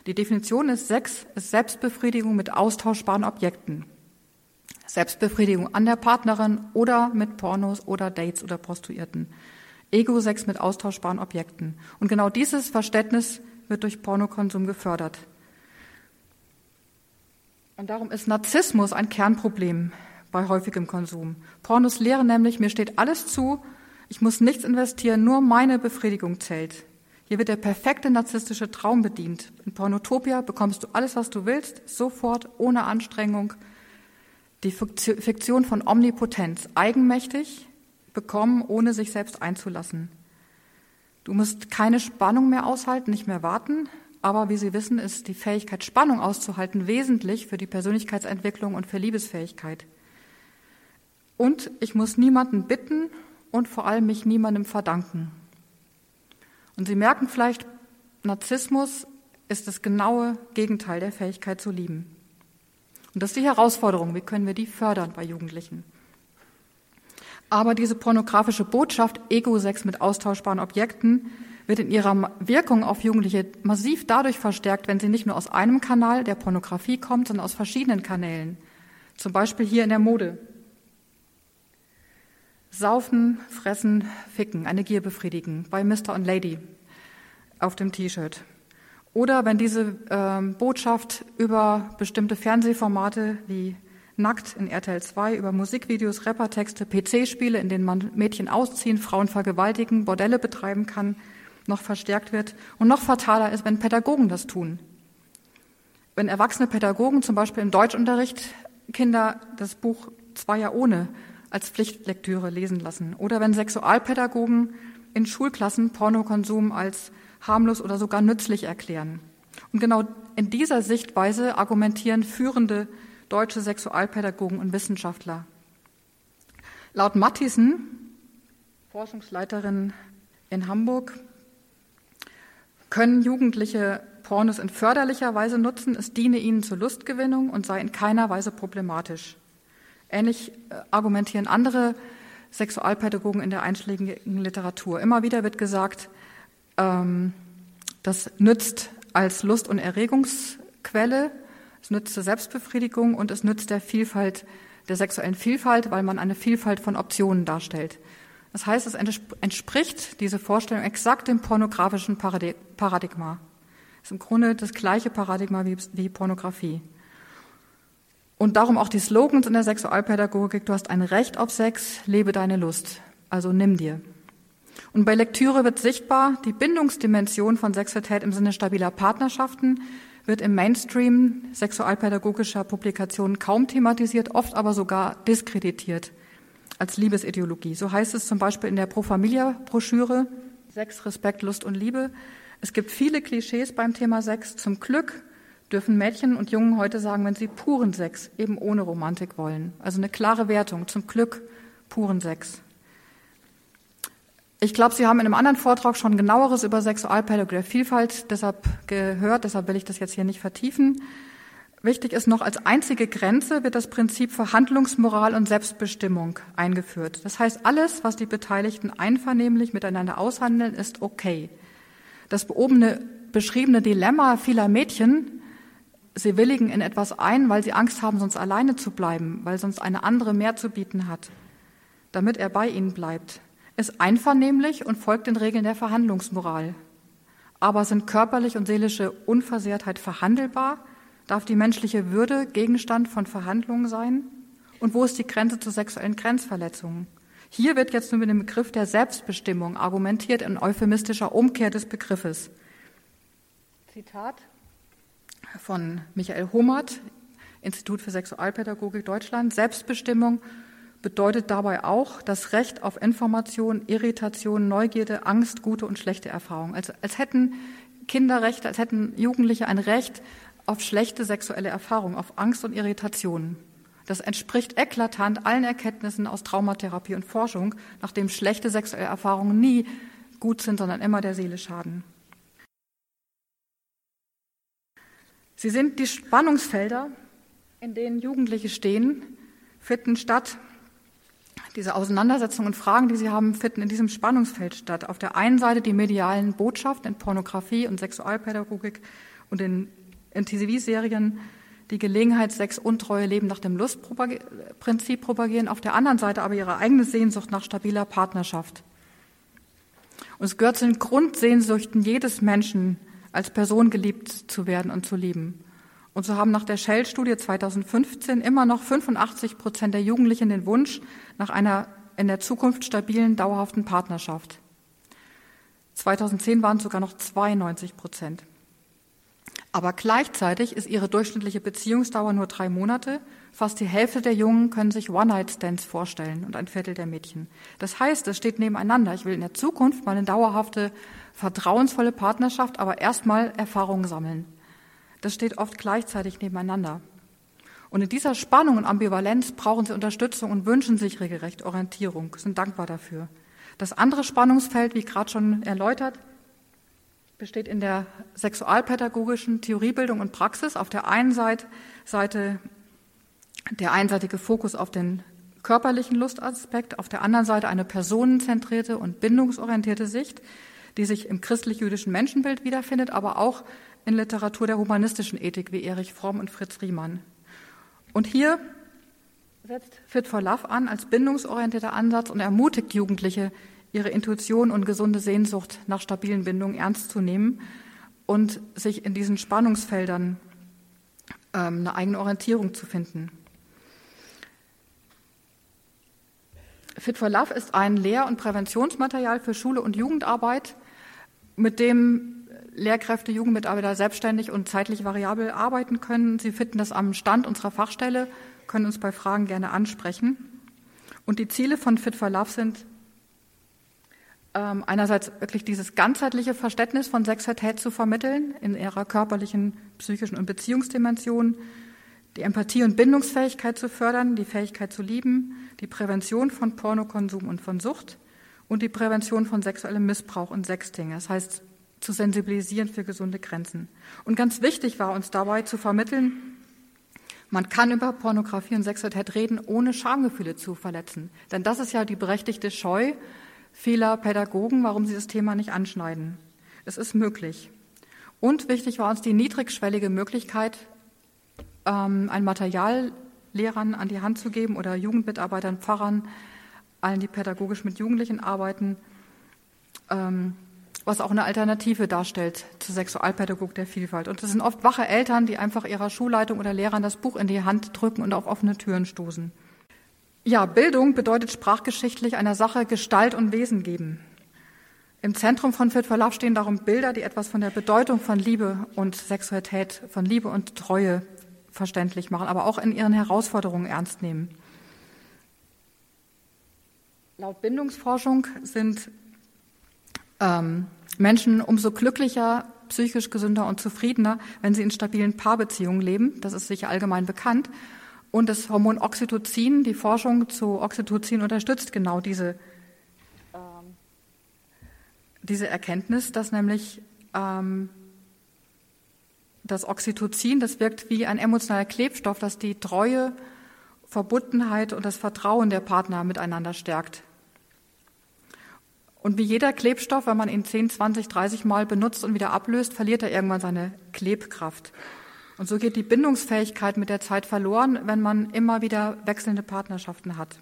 Die Definition ist Sex ist Selbstbefriedigung mit austauschbaren Objekten. Selbstbefriedigung an der Partnerin oder mit Pornos oder Dates oder Prostituierten. Ego-Sex mit austauschbaren Objekten. Und genau dieses Verständnis wird durch Pornokonsum gefördert. Und darum ist Narzissmus ein Kernproblem bei häufigem Konsum. Pornos lehren nämlich, mir steht alles zu, ich muss nichts investieren, nur meine Befriedigung zählt. Hier wird der perfekte narzisstische Traum bedient. In Pornotopia bekommst du alles, was du willst, sofort, ohne Anstrengung. Die Fiktion von Omnipotenz, eigenmächtig, bekommen, ohne sich selbst einzulassen. Du musst keine Spannung mehr aushalten, nicht mehr warten, aber wie Sie wissen, ist die Fähigkeit, Spannung auszuhalten, wesentlich für die Persönlichkeitsentwicklung und für Liebesfähigkeit. Und ich muss niemanden bitten und vor allem mich niemandem verdanken. Und Sie merken vielleicht, Narzissmus ist das genaue Gegenteil der Fähigkeit zu lieben. Und das ist die Herausforderung. Wie können wir die fördern bei Jugendlichen? Aber diese pornografische Botschaft, Ego-Sex mit austauschbaren Objekten, wird in ihrer Wirkung auf Jugendliche massiv dadurch verstärkt, wenn sie nicht nur aus einem Kanal der Pornografie kommt, sondern aus verschiedenen Kanälen. Zum Beispiel hier in der Mode. Saufen, fressen, ficken, eine Gier befriedigen bei Mr. und Lady auf dem T-Shirt. Oder wenn diese ähm, Botschaft über bestimmte Fernsehformate wie Nackt in RTL 2, über Musikvideos, Rappertexte, PC-Spiele, in denen man Mädchen ausziehen, Frauen vergewaltigen, Bordelle betreiben kann, noch verstärkt wird. Und noch fataler ist, wenn Pädagogen das tun. Wenn erwachsene Pädagogen zum Beispiel im Deutschunterricht Kinder das Buch Zweier ohne als Pflichtlektüre lesen lassen. Oder wenn Sexualpädagogen in Schulklassen Pornokonsum als harmlos oder sogar nützlich erklären. Und genau in dieser Sichtweise argumentieren führende deutsche Sexualpädagogen und Wissenschaftler. Laut Matthiesen, Forschungsleiterin in Hamburg, können Jugendliche Pornos in förderlicher Weise nutzen, es diene ihnen zur Lustgewinnung und sei in keiner Weise problematisch. Ähnlich äh, argumentieren andere Sexualpädagogen in der einschlägigen Literatur. Immer wieder wird gesagt, ähm, das nützt als Lust- und Erregungsquelle, es nützt zur Selbstbefriedigung und es nützt der Vielfalt, der sexuellen Vielfalt, weil man eine Vielfalt von Optionen darstellt. Das heißt, es entspricht diese Vorstellung exakt dem pornografischen Paradigma. Es ist im Grunde das gleiche Paradigma wie, wie Pornografie. Und darum auch die Slogans in der Sexualpädagogik, du hast ein Recht auf Sex, lebe deine Lust, also nimm dir. Und bei Lektüre wird sichtbar, die Bindungsdimension von Sexualität im Sinne stabiler Partnerschaften wird im Mainstream sexualpädagogischer Publikationen kaum thematisiert, oft aber sogar diskreditiert als Liebesideologie. So heißt es zum Beispiel in der Pro Familia Broschüre Sex, Respekt, Lust und Liebe. Es gibt viele Klischees beim Thema Sex. Zum Glück dürfen Mädchen und Jungen heute sagen, wenn sie puren Sex, eben ohne Romantik wollen. Also eine klare Wertung. Zum Glück puren Sex. Ich glaube, Sie haben in einem anderen Vortrag schon genaueres über Sexualpädagogik der Vielfalt deshalb gehört, deshalb will ich das jetzt hier nicht vertiefen. Wichtig ist noch, als einzige Grenze wird das Prinzip Verhandlungsmoral und Selbstbestimmung eingeführt. Das heißt, alles, was die Beteiligten einvernehmlich miteinander aushandeln, ist okay. Das beobene, beschriebene Dilemma vieler Mädchen, sie willigen in etwas ein, weil sie Angst haben, sonst alleine zu bleiben, weil sonst eine andere mehr zu bieten hat, damit er bei ihnen bleibt ist einvernehmlich und folgt den Regeln der Verhandlungsmoral. Aber sind körperliche und seelische Unversehrtheit verhandelbar? Darf die menschliche Würde Gegenstand von Verhandlungen sein? Und wo ist die Grenze zu sexuellen Grenzverletzungen? Hier wird jetzt nur mit dem Begriff der Selbstbestimmung argumentiert in euphemistischer Umkehr des Begriffes. Zitat von Michael Homert, Institut für Sexualpädagogik Deutschland. Selbstbestimmung bedeutet dabei auch das Recht auf Information, Irritation, Neugierde, Angst, gute und schlechte Erfahrungen. Also als hätten Kinderrechte, als hätten Jugendliche ein Recht auf schlechte sexuelle Erfahrungen, auf Angst und Irritation. Das entspricht eklatant allen Erkenntnissen aus Traumatherapie und Forschung, nachdem schlechte sexuelle Erfahrungen nie gut sind, sondern immer der Seele schaden. Sie sind die Spannungsfelder, in denen Jugendliche stehen, finden statt diese Auseinandersetzungen und Fragen, die Sie haben, finden in diesem Spannungsfeld statt. Auf der einen Seite die medialen Botschaften in Pornografie und Sexualpädagogik und in, in TV-Serien, die Gelegenheit, Sex, Untreue, Leben nach dem Lustprinzip propagieren. Auf der anderen Seite aber ihre eigene Sehnsucht nach stabiler Partnerschaft. Und es gehört zu den Grundsehnsüchten jedes Menschen, als Person geliebt zu werden und zu lieben. Und so haben nach der Shell-Studie 2015 immer noch 85 Prozent der Jugendlichen den Wunsch nach einer in der Zukunft stabilen, dauerhaften Partnerschaft. 2010 waren es sogar noch 92 Prozent. Aber gleichzeitig ist ihre durchschnittliche Beziehungsdauer nur drei Monate. Fast die Hälfte der Jungen können sich One-Night-Stands vorstellen und ein Viertel der Mädchen. Das heißt, es steht nebeneinander. Ich will in der Zukunft mal eine dauerhafte, vertrauensvolle Partnerschaft, aber erstmal Erfahrungen sammeln. Das steht oft gleichzeitig nebeneinander. Und in dieser Spannung und Ambivalenz brauchen sie Unterstützung und wünschen sich regelrecht Orientierung, sind dankbar dafür. Das andere Spannungsfeld, wie gerade schon erläutert, besteht in der sexualpädagogischen Theoriebildung und Praxis. Auf der einen Seite, der einseitige Fokus auf den körperlichen Lustaspekt, auf der anderen Seite eine personenzentrierte und bindungsorientierte Sicht, die sich im christlich-jüdischen Menschenbild wiederfindet, aber auch in Literatur der humanistischen Ethik wie Erich Fromm und Fritz Riemann. Und hier setzt Fit for Love an als bindungsorientierter Ansatz und ermutigt Jugendliche, ihre Intuition und gesunde Sehnsucht nach stabilen Bindungen ernst zu nehmen und sich in diesen Spannungsfeldern ähm, eine eigene Orientierung zu finden. Fit for Love ist ein Lehr- und Präventionsmaterial für Schule und Jugendarbeit, mit dem Lehrkräfte, Jugendmitarbeiter selbstständig und zeitlich variabel arbeiten können. Sie finden das am Stand unserer Fachstelle, können uns bei Fragen gerne ansprechen. Und die Ziele von Fit for Love sind ähm, einerseits wirklich dieses ganzheitliche Verständnis von Sexualität zu vermitteln in ihrer körperlichen, psychischen und Beziehungsdimension, die Empathie und Bindungsfähigkeit zu fördern, die Fähigkeit zu lieben, die Prävention von Pornokonsum und von Sucht und die Prävention von sexuellem Missbrauch und Sexting. Das heißt, zu sensibilisieren für gesunde Grenzen. Und ganz wichtig war uns dabei zu vermitteln, man kann über Pornografie und Sexualität reden, ohne Schamgefühle zu verletzen. Denn das ist ja die berechtigte Scheu vieler Pädagogen, warum sie das Thema nicht anschneiden. Es ist möglich. Und wichtig war uns die niedrigschwellige Möglichkeit, ähm, ein Material Lehrern an die Hand zu geben oder Jugendmitarbeitern, Pfarrern, allen, die pädagogisch mit Jugendlichen arbeiten, ähm, was auch eine Alternative darstellt zur Sexualpädagogik der Vielfalt. Und das sind oft wache Eltern, die einfach ihrer Schulleitung oder Lehrern das Buch in die Hand drücken und auf offene Türen stoßen. Ja, Bildung bedeutet sprachgeschichtlich einer Sache Gestalt und Wesen geben. Im Zentrum von Fit for Love stehen darum Bilder, die etwas von der Bedeutung von Liebe und Sexualität, von Liebe und Treue verständlich machen, aber auch in ihren Herausforderungen ernst nehmen. Laut Bindungsforschung sind ähm, Menschen umso glücklicher, psychisch gesünder und zufriedener, wenn sie in stabilen Paarbeziehungen leben. Das ist sicher allgemein bekannt. Und das Hormon Oxytocin, die Forschung zu Oxytocin unterstützt genau diese diese Erkenntnis, dass nämlich ähm, das Oxytocin, das wirkt wie ein emotionaler Klebstoff, das die Treue, Verbundenheit und das Vertrauen der Partner miteinander stärkt. Und wie jeder Klebstoff, wenn man ihn 10, 20, 30 Mal benutzt und wieder ablöst, verliert er irgendwann seine Klebkraft. Und so geht die Bindungsfähigkeit mit der Zeit verloren, wenn man immer wieder wechselnde Partnerschaften hat.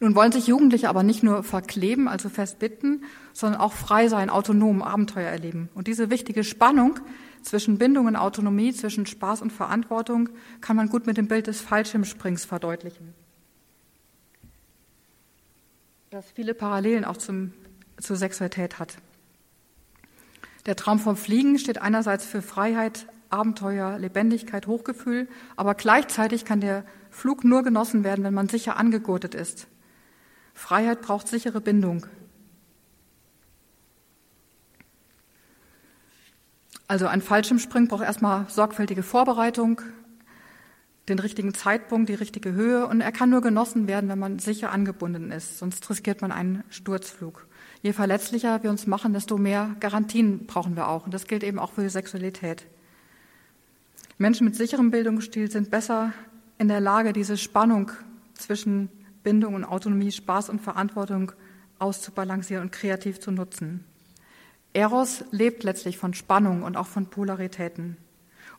Nun wollen sich Jugendliche aber nicht nur verkleben, also festbitten, sondern auch frei sein, autonom Abenteuer erleben. Und diese wichtige Spannung zwischen Bindung und Autonomie, zwischen Spaß und Verantwortung, kann man gut mit dem Bild des Fallschirmsprings verdeutlichen. Das viele Parallelen auch zum, zur Sexualität hat. Der Traum vom Fliegen steht einerseits für Freiheit, Abenteuer, Lebendigkeit, Hochgefühl, aber gleichzeitig kann der Flug nur genossen werden, wenn man sicher angegurtet ist. Freiheit braucht sichere Bindung. Also ein Fallschirmspringen braucht erstmal sorgfältige Vorbereitung, den richtigen Zeitpunkt, die richtige Höhe und er kann nur genossen werden, wenn man sicher angebunden ist, sonst riskiert man einen Sturzflug. Je verletzlicher wir uns machen, desto mehr Garantien brauchen wir auch und das gilt eben auch für die Sexualität. Menschen mit sicherem Bildungsstil sind besser in der Lage, diese Spannung zwischen Bindung und Autonomie, Spaß und Verantwortung auszubalancieren und kreativ zu nutzen. Eros lebt letztlich von Spannung und auch von Polaritäten.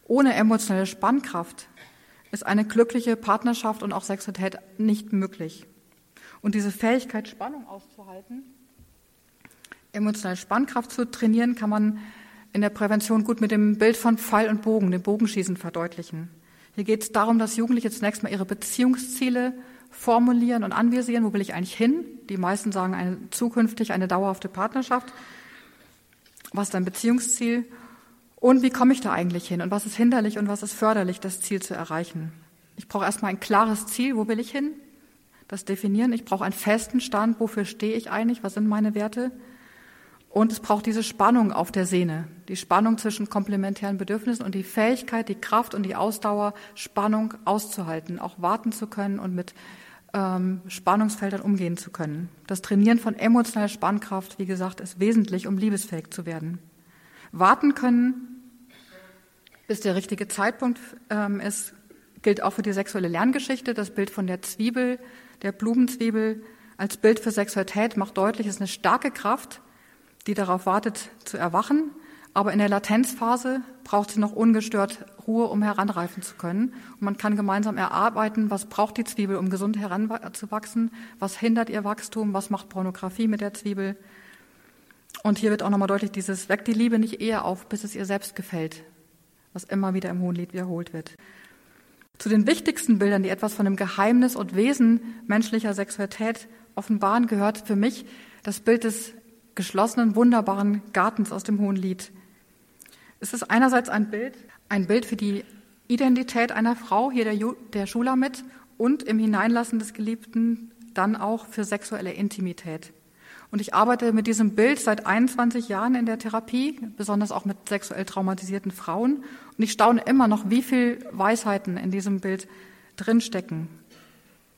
Ohne emotionale Spannkraft ist eine glückliche Partnerschaft und auch Sexualität nicht möglich. Und diese Fähigkeit, Spannung auszuhalten, emotionale Spannkraft zu trainieren, kann man in der Prävention gut mit dem Bild von Pfeil und Bogen, dem Bogenschießen verdeutlichen. Hier geht es darum, dass Jugendliche zunächst mal ihre Beziehungsziele formulieren und anvisieren, wo will ich eigentlich hin? Die meisten sagen eine, zukünftig eine dauerhafte Partnerschaft. Was ist dein Beziehungsziel? Und wie komme ich da eigentlich hin? Und was ist hinderlich und was ist förderlich, das Ziel zu erreichen? Ich brauche erstmal ein klares Ziel, wo will ich hin? Das definieren. Ich brauche einen festen Stand, wofür stehe ich eigentlich? Was sind meine Werte? Und es braucht diese Spannung auf der Sehne, die Spannung zwischen komplementären Bedürfnissen und die Fähigkeit, die Kraft und die Ausdauer, Spannung auszuhalten, auch warten zu können und mit ähm, Spannungsfeldern umgehen zu können. Das Trainieren von emotionaler Spannkraft, wie gesagt, ist wesentlich, um liebesfähig zu werden. Warten können, bis der richtige Zeitpunkt ähm, ist, gilt auch für die sexuelle Lerngeschichte. Das Bild von der Zwiebel, der Blumenzwiebel als Bild für Sexualität macht deutlich, es ist eine starke Kraft, die darauf wartet zu erwachen aber in der Latenzphase braucht sie noch ungestört Ruhe, um heranreifen zu können. Und man kann gemeinsam erarbeiten, was braucht die Zwiebel, um gesund heranzuwachsen, was hindert ihr Wachstum, was macht Pornografie mit der Zwiebel. Und hier wird auch nochmal deutlich, dieses weckt die Liebe nicht eher auf, bis es ihr selbst gefällt, was immer wieder im Hohenlied wiederholt wird. Zu den wichtigsten Bildern, die etwas von dem Geheimnis und Wesen menschlicher Sexualität offenbaren, gehört für mich das Bild des geschlossenen, wunderbaren Gartens aus dem Hohenlied. Es ist einerseits ein Bild, ein Bild für die Identität einer Frau, hier der, Ju, der Schulamit, und im Hineinlassen des Geliebten dann auch für sexuelle Intimität. Und ich arbeite mit diesem Bild seit 21 Jahren in der Therapie, besonders auch mit sexuell traumatisierten Frauen. Und ich staune immer noch, wie viel Weisheiten in diesem Bild drinstecken,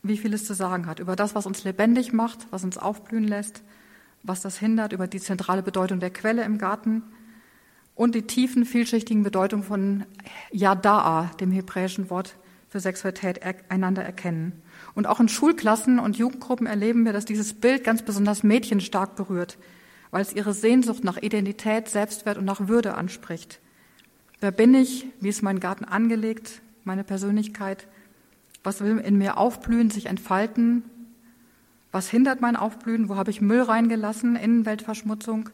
wie viel es zu sagen hat über das, was uns lebendig macht, was uns aufblühen lässt, was das hindert, über die zentrale Bedeutung der Quelle im Garten und die tiefen, vielschichtigen Bedeutung von Yada'a, dem hebräischen Wort für Sexualität, einander erkennen. Und auch in Schulklassen und Jugendgruppen erleben wir, dass dieses Bild ganz besonders Mädchen stark berührt, weil es ihre Sehnsucht nach Identität, Selbstwert und nach Würde anspricht. Wer bin ich? Wie ist mein Garten angelegt? Meine Persönlichkeit? Was will in mir aufblühen, sich entfalten? Was hindert mein Aufblühen? Wo habe ich Müll reingelassen? Innenweltverschmutzung?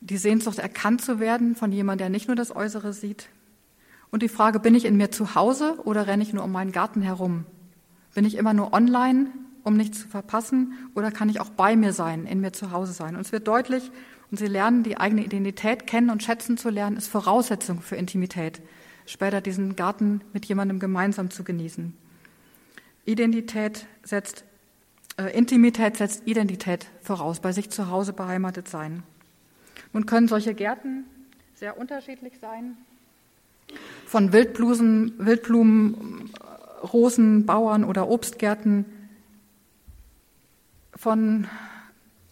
die Sehnsucht erkannt zu werden von jemandem, der nicht nur das Äußere sieht. Und die Frage, bin ich in mir zu Hause oder renne ich nur um meinen Garten herum? Bin ich immer nur online um nichts zu verpassen, oder kann ich auch bei mir sein, in mir zu Hause sein? Und es wird deutlich, und sie lernen, die eigene Identität kennen und schätzen zu lernen, ist Voraussetzung für Intimität. Später diesen Garten mit jemandem gemeinsam zu genießen. Identität setzt, Intimität setzt Identität voraus, bei sich zu Hause beheimatet sein. Nun können solche Gärten sehr unterschiedlich sein. Von Wildblusen, Wildblumen, Rosen, Bauern oder Obstgärten, von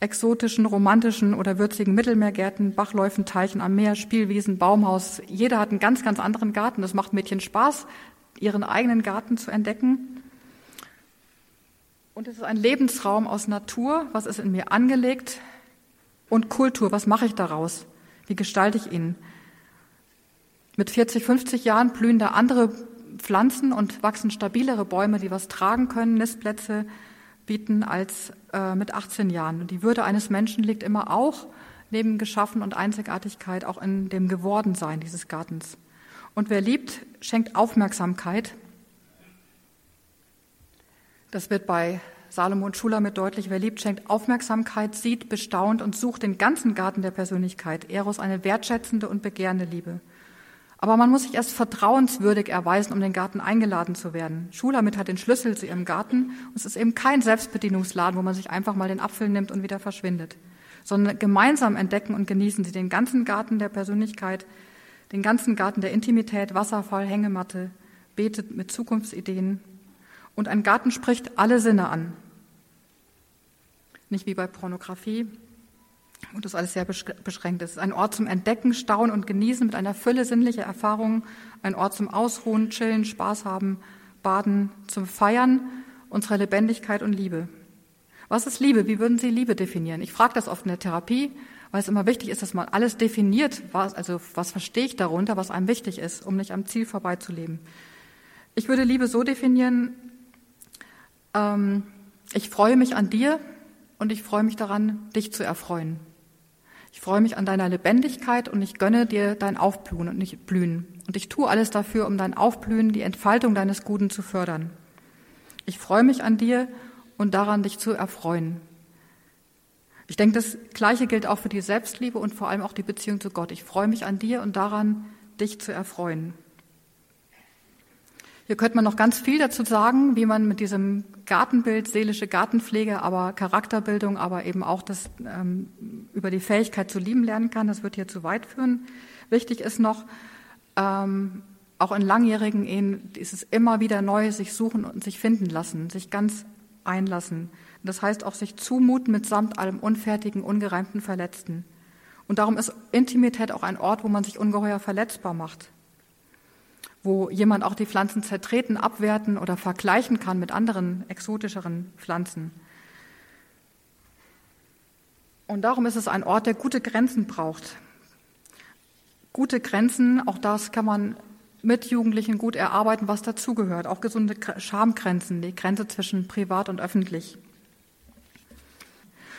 exotischen, romantischen oder würzigen Mittelmeergärten, Bachläufen, Teichen am Meer, Spielwiesen, Baumhaus. Jeder hat einen ganz, ganz anderen Garten. Das macht Mädchen Spaß, ihren eigenen Garten zu entdecken. Und es ist ein Lebensraum aus Natur, was ist in mir angelegt, und Kultur, was mache ich daraus? Wie gestalte ich ihn? Mit 40, 50 Jahren blühen da andere Pflanzen und wachsen stabilere Bäume, die was tragen können, Nistplätze bieten als äh, mit 18 Jahren. Und die Würde eines Menschen liegt immer auch neben Geschaffen und Einzigartigkeit auch in dem Gewordensein dieses Gartens. Und wer liebt, schenkt Aufmerksamkeit. Das wird bei Salomo und Schuler mit deutlich. Wer liebt, schenkt Aufmerksamkeit, sieht, bestaunt und sucht den ganzen Garten der Persönlichkeit. Eros eine wertschätzende und begehrende Liebe. Aber man muss sich erst vertrauenswürdig erweisen, um den Garten eingeladen zu werden. Schulamit hat den Schlüssel zu ihrem Garten und es ist eben kein Selbstbedienungsladen, wo man sich einfach mal den Apfel nimmt und wieder verschwindet, sondern gemeinsam entdecken und genießen sie den ganzen Garten der Persönlichkeit, den ganzen Garten der Intimität, Wasserfall, Hängematte, betet mit Zukunftsideen. Und ein Garten spricht alle Sinne an. Nicht wie bei Pornografie, und das alles sehr beschränkt ist. Ein Ort zum Entdecken, Staunen und Genießen mit einer Fülle sinnlicher Erfahrungen, ein Ort zum Ausruhen, Chillen, Spaß haben, Baden, zum Feiern unserer Lebendigkeit und Liebe. Was ist Liebe? Wie würden Sie Liebe definieren? Ich frage das oft in der Therapie, weil es immer wichtig ist, dass man alles definiert, was, also was verstehe ich darunter, was einem wichtig ist, um nicht am Ziel vorbeizuleben. Ich würde Liebe so definieren, ähm, ich freue mich an dir und ich freue mich daran, dich zu erfreuen. Ich freue mich an deiner Lebendigkeit und ich gönne dir dein Aufblühen und nicht Blühen. Und ich tue alles dafür, um dein Aufblühen, die Entfaltung deines Guten zu fördern. Ich freue mich an dir und daran, dich zu erfreuen. Ich denke, das Gleiche gilt auch für die Selbstliebe und vor allem auch die Beziehung zu Gott. Ich freue mich an dir und daran, dich zu erfreuen. Hier könnte man noch ganz viel dazu sagen, wie man mit diesem Gartenbild, seelische Gartenpflege, aber Charakterbildung, aber eben auch das ähm, über die Fähigkeit zu lieben lernen kann. Das wird hier zu weit führen. Wichtig ist noch, ähm, auch in langjährigen Ehen ist es immer wieder neu, sich suchen und sich finden lassen, sich ganz einlassen. Das heißt auch sich zumuten mitsamt allem Unfertigen, Ungereimten, Verletzten. Und darum ist Intimität auch ein Ort, wo man sich ungeheuer verletzbar macht wo jemand auch die Pflanzen zertreten, abwerten oder vergleichen kann mit anderen exotischeren Pflanzen. Und darum ist es ein Ort, der gute Grenzen braucht. Gute Grenzen, auch das kann man mit Jugendlichen gut erarbeiten, was dazugehört. Auch gesunde Schamgrenzen, die Grenze zwischen privat und öffentlich.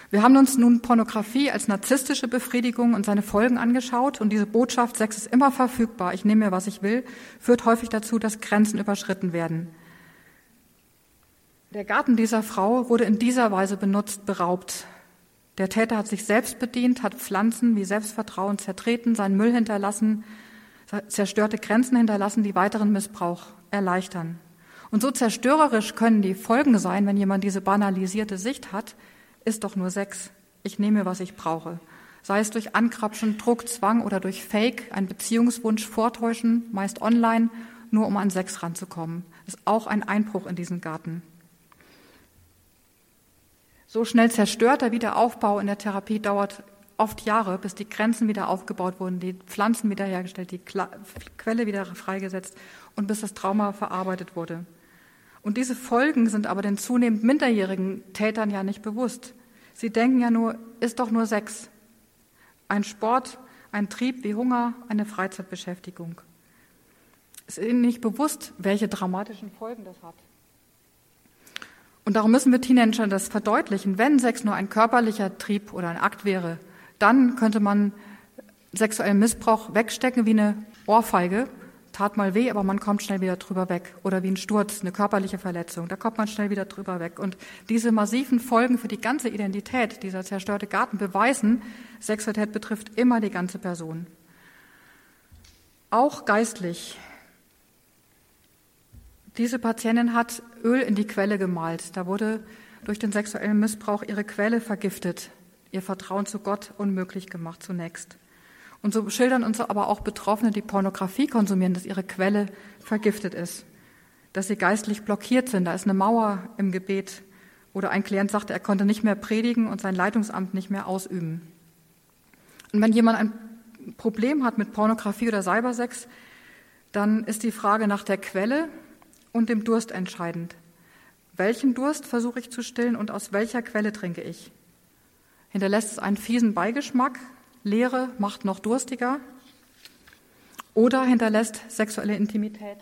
Wir haben uns nun Pornografie als narzisstische Befriedigung und seine Folgen angeschaut und diese Botschaft, Sex ist immer verfügbar, ich nehme mir, was ich will, führt häufig dazu, dass Grenzen überschritten werden. Der Garten dieser Frau wurde in dieser Weise benutzt, beraubt. Der Täter hat sich selbst bedient, hat Pflanzen wie Selbstvertrauen zertreten, seinen Müll hinterlassen, zerstörte Grenzen hinterlassen, die weiteren Missbrauch erleichtern. Und so zerstörerisch können die Folgen sein, wenn jemand diese banalisierte Sicht hat, ist doch nur Sex. Ich nehme, was ich brauche. Sei es durch Ankrapschen, Druck, Zwang oder durch Fake, ein Beziehungswunsch vortäuschen, meist online, nur um an Sex ranzukommen. Ist auch ein Einbruch in diesen Garten. So schnell zerstörter Wiederaufbau in der Therapie dauert oft Jahre, bis die Grenzen wieder aufgebaut wurden, die Pflanzen wiederhergestellt, die Quelle wieder freigesetzt und bis das Trauma verarbeitet wurde. Und diese Folgen sind aber den zunehmend minderjährigen Tätern ja nicht bewusst. Sie denken ja nur, ist doch nur Sex. Ein Sport, ein Trieb wie Hunger, eine Freizeitbeschäftigung. Es ist ihnen nicht bewusst, welche dramatischen Folgen das hat. Und darum müssen wir Teenager das verdeutlichen. Wenn Sex nur ein körperlicher Trieb oder ein Akt wäre, dann könnte man sexuellen Missbrauch wegstecken wie eine Ohrfeige tat mal weh, aber man kommt schnell wieder drüber weg. Oder wie ein Sturz, eine körperliche Verletzung, da kommt man schnell wieder drüber weg. Und diese massiven Folgen für die ganze Identität, dieser zerstörte Garten, beweisen, Sexualität betrifft immer die ganze Person. Auch geistlich. Diese Patientin hat Öl in die Quelle gemalt. Da wurde durch den sexuellen Missbrauch ihre Quelle vergiftet, ihr Vertrauen zu Gott unmöglich gemacht zunächst. Und so schildern uns aber auch Betroffene, die Pornografie konsumieren, dass ihre Quelle vergiftet ist, dass sie geistlich blockiert sind. Da ist eine Mauer im Gebet. Oder ein Klient sagte, er konnte nicht mehr predigen und sein Leitungsamt nicht mehr ausüben. Und wenn jemand ein Problem hat mit Pornografie oder Cybersex, dann ist die Frage nach der Quelle und dem Durst entscheidend. Welchen Durst versuche ich zu stillen und aus welcher Quelle trinke ich? Hinterlässt es einen fiesen Beigeschmack, Leere macht noch durstiger oder hinterlässt sexuelle Intimität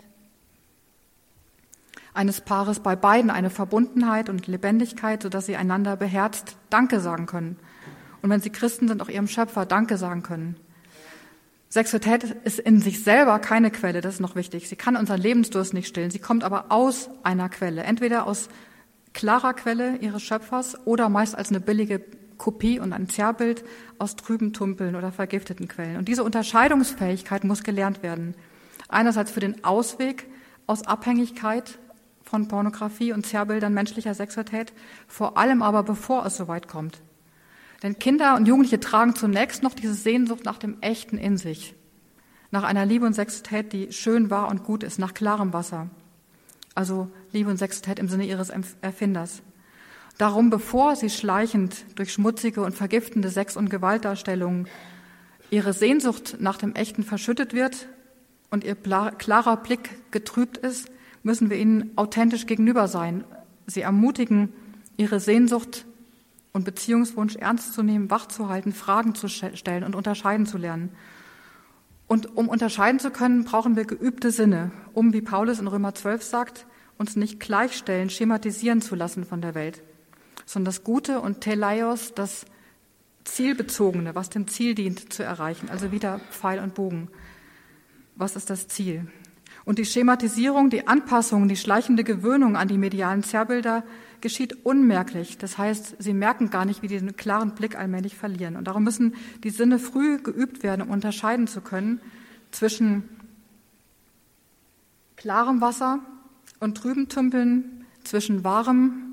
eines Paares bei beiden eine Verbundenheit und Lebendigkeit, sodass sie einander beherzt Danke sagen können. Und wenn sie Christen sind, auch ihrem Schöpfer Danke sagen können. Sexualität ist in sich selber keine Quelle, das ist noch wichtig. Sie kann unseren Lebensdurst nicht stillen. Sie kommt aber aus einer Quelle, entweder aus klarer Quelle ihres Schöpfers oder meist als eine billige Kopie und ein Zerrbild aus trüben Tumpeln oder vergifteten Quellen. Und diese Unterscheidungsfähigkeit muss gelernt werden. Einerseits für den Ausweg aus Abhängigkeit von Pornografie und Zerrbildern menschlicher Sexualität, vor allem aber bevor es soweit kommt. Denn Kinder und Jugendliche tragen zunächst noch diese Sehnsucht nach dem Echten in sich, nach einer Liebe und Sexualität, die schön war und gut ist, nach klarem Wasser. Also Liebe und Sexualität im Sinne ihres Erfinders. Darum, bevor sie schleichend durch schmutzige und vergiftende Sex- und Gewaltdarstellungen ihre Sehnsucht nach dem Echten verschüttet wird und ihr klarer Blick getrübt ist, müssen wir ihnen authentisch gegenüber sein, sie ermutigen, ihre Sehnsucht und Beziehungswunsch ernst zu nehmen, wach zu halten, Fragen zu stellen und unterscheiden zu lernen. Und um unterscheiden zu können, brauchen wir geübte Sinne, um, wie Paulus in Römer 12 sagt, uns nicht gleichstellen, schematisieren zu lassen von der Welt sondern das Gute und Teleios, das Zielbezogene, was dem Ziel dient zu erreichen. Also wieder Pfeil und Bogen. Was ist das Ziel? Und die Schematisierung, die Anpassung, die schleichende Gewöhnung an die medialen Zerrbilder geschieht unmerklich. Das heißt, sie merken gar nicht, wie die den klaren Blick allmählich verlieren. Und darum müssen die Sinne früh geübt werden, um unterscheiden zu können zwischen klarem Wasser und trüben Tümpeln, zwischen wahrem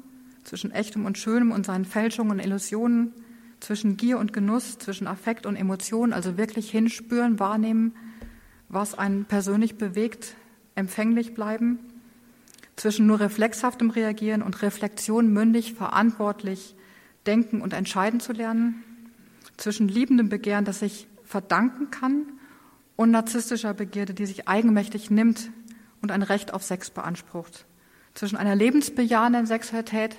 zwischen echtem und schönem und seinen Fälschungen und Illusionen, zwischen Gier und Genuss, zwischen Affekt und Emotionen, also wirklich hinspüren, wahrnehmen, was einen persönlich bewegt, empfänglich bleiben, zwischen nur reflexhaftem Reagieren und Reflexion mündig, verantwortlich denken und entscheiden zu lernen, zwischen liebendem Begehren, das sich verdanken kann, und narzisstischer Begierde, die sich eigenmächtig nimmt und ein Recht auf Sex beansprucht, zwischen einer lebensbejahenden Sexualität,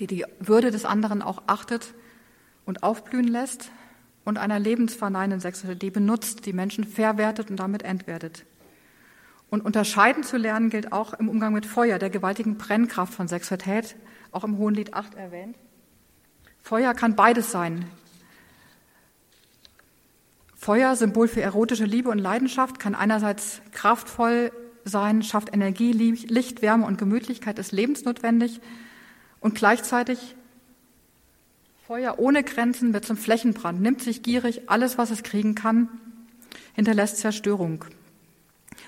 die die Würde des anderen auch achtet und aufblühen lässt, und einer lebensverneinenden Sexualität, die benutzt, die Menschen verwertet und damit entwertet. Und unterscheiden zu lernen gilt auch im Umgang mit Feuer, der gewaltigen Brennkraft von Sexualität, auch im Hohenlied 8 erwähnt. Feuer kann beides sein. Feuer, Symbol für erotische Liebe und Leidenschaft, kann einerseits kraftvoll sein, schafft Energie, Licht, Wärme und Gemütlichkeit, ist lebensnotwendig. Und gleichzeitig Feuer ohne Grenzen wird zum Flächenbrand, nimmt sich gierig alles, was es kriegen kann, hinterlässt Zerstörung.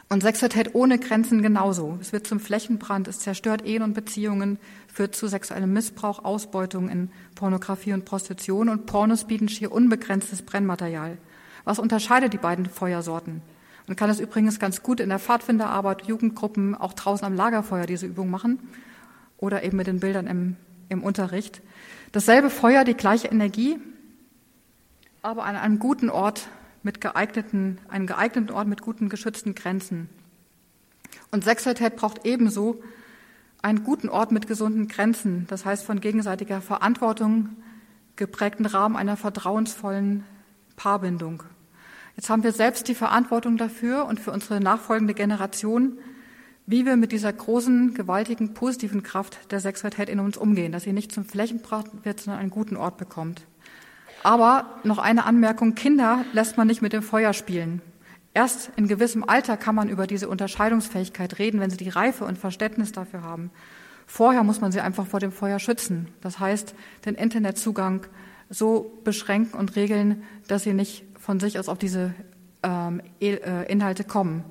Und Sexualität ohne Grenzen genauso. Es wird zum Flächenbrand, es zerstört Ehen und Beziehungen, führt zu sexuellem Missbrauch, Ausbeutung in Pornografie und Prostitution und Pornos bieten schier unbegrenztes Brennmaterial. Was unterscheidet die beiden Feuersorten? Man kann es übrigens ganz gut in der Pfadfinderarbeit, Jugendgruppen, auch draußen am Lagerfeuer diese Übung machen oder eben mit den Bildern im, im Unterricht. Dasselbe Feuer, die gleiche Energie, aber an einem guten Ort mit geeigneten, einen geeigneten Ort mit guten geschützten Grenzen. Und Sexualität braucht ebenso einen guten Ort mit gesunden Grenzen, das heißt von gegenseitiger Verantwortung geprägten Rahmen einer vertrauensvollen Paarbindung. Jetzt haben wir selbst die Verantwortung dafür und für unsere nachfolgende Generation wie wir mit dieser großen, gewaltigen, positiven Kraft der Sexualität in uns umgehen, dass sie nicht zum Flächenbrand wird, sondern einen guten Ort bekommt. Aber noch eine Anmerkung, Kinder lässt man nicht mit dem Feuer spielen. Erst in gewissem Alter kann man über diese Unterscheidungsfähigkeit reden, wenn sie die Reife und Verständnis dafür haben. Vorher muss man sie einfach vor dem Feuer schützen. Das heißt, den Internetzugang so beschränken und regeln, dass sie nicht von sich aus auf diese ähm, äh, Inhalte kommen.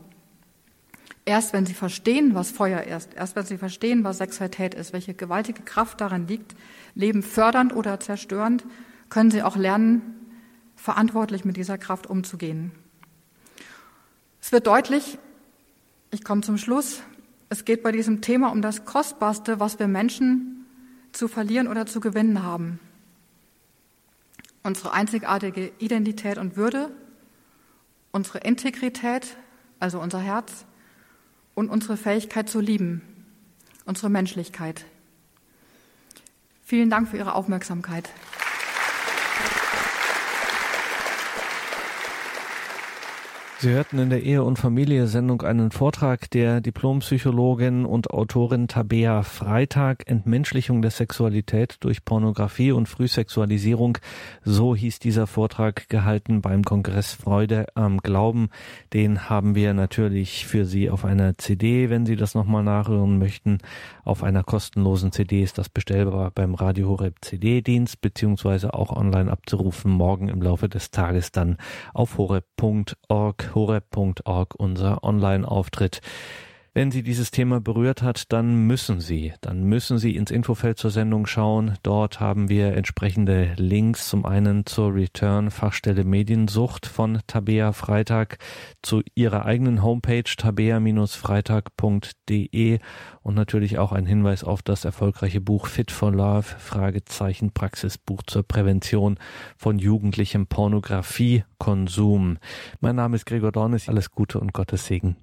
Erst wenn sie verstehen, was Feuer ist, erst wenn sie verstehen, was Sexualität ist, welche gewaltige Kraft darin liegt, Leben fördernd oder zerstörend, können sie auch lernen, verantwortlich mit dieser Kraft umzugehen. Es wird deutlich, ich komme zum Schluss, es geht bei diesem Thema um das Kostbarste, was wir Menschen zu verlieren oder zu gewinnen haben. Unsere einzigartige Identität und Würde, unsere Integrität, also unser Herz, und unsere Fähigkeit zu lieben, unsere Menschlichkeit. Vielen Dank für Ihre Aufmerksamkeit. Sie hörten in der Ehe- und Familie-Sendung einen Vortrag der Diplompsychologin und Autorin Tabea Freitag, Entmenschlichung der Sexualität durch Pornografie und Frühsexualisierung. So hieß dieser Vortrag gehalten beim Kongress Freude am Glauben. Den haben wir natürlich für Sie auf einer CD, wenn Sie das nochmal nachhören möchten. Auf einer kostenlosen CD ist das bestellbar beim Radio Horeb CD-Dienst, beziehungsweise auch online abzurufen, morgen im Laufe des Tages dann auf horeb.org horeb.org unser Online-Auftritt. Wenn Sie dieses Thema berührt hat, dann müssen Sie, dann müssen Sie ins Infofeld zur Sendung schauen. Dort haben wir entsprechende Links zum einen zur Return Fachstelle Mediensucht von Tabea Freitag zu ihrer eigenen Homepage tabea-freitag.de und natürlich auch ein Hinweis auf das erfolgreiche Buch Fit for Love Fragezeichen Praxisbuch zur Prävention von jugendlichem Pornografiekonsum. Mein Name ist Gregor Dornis. Alles Gute und Gottes Segen.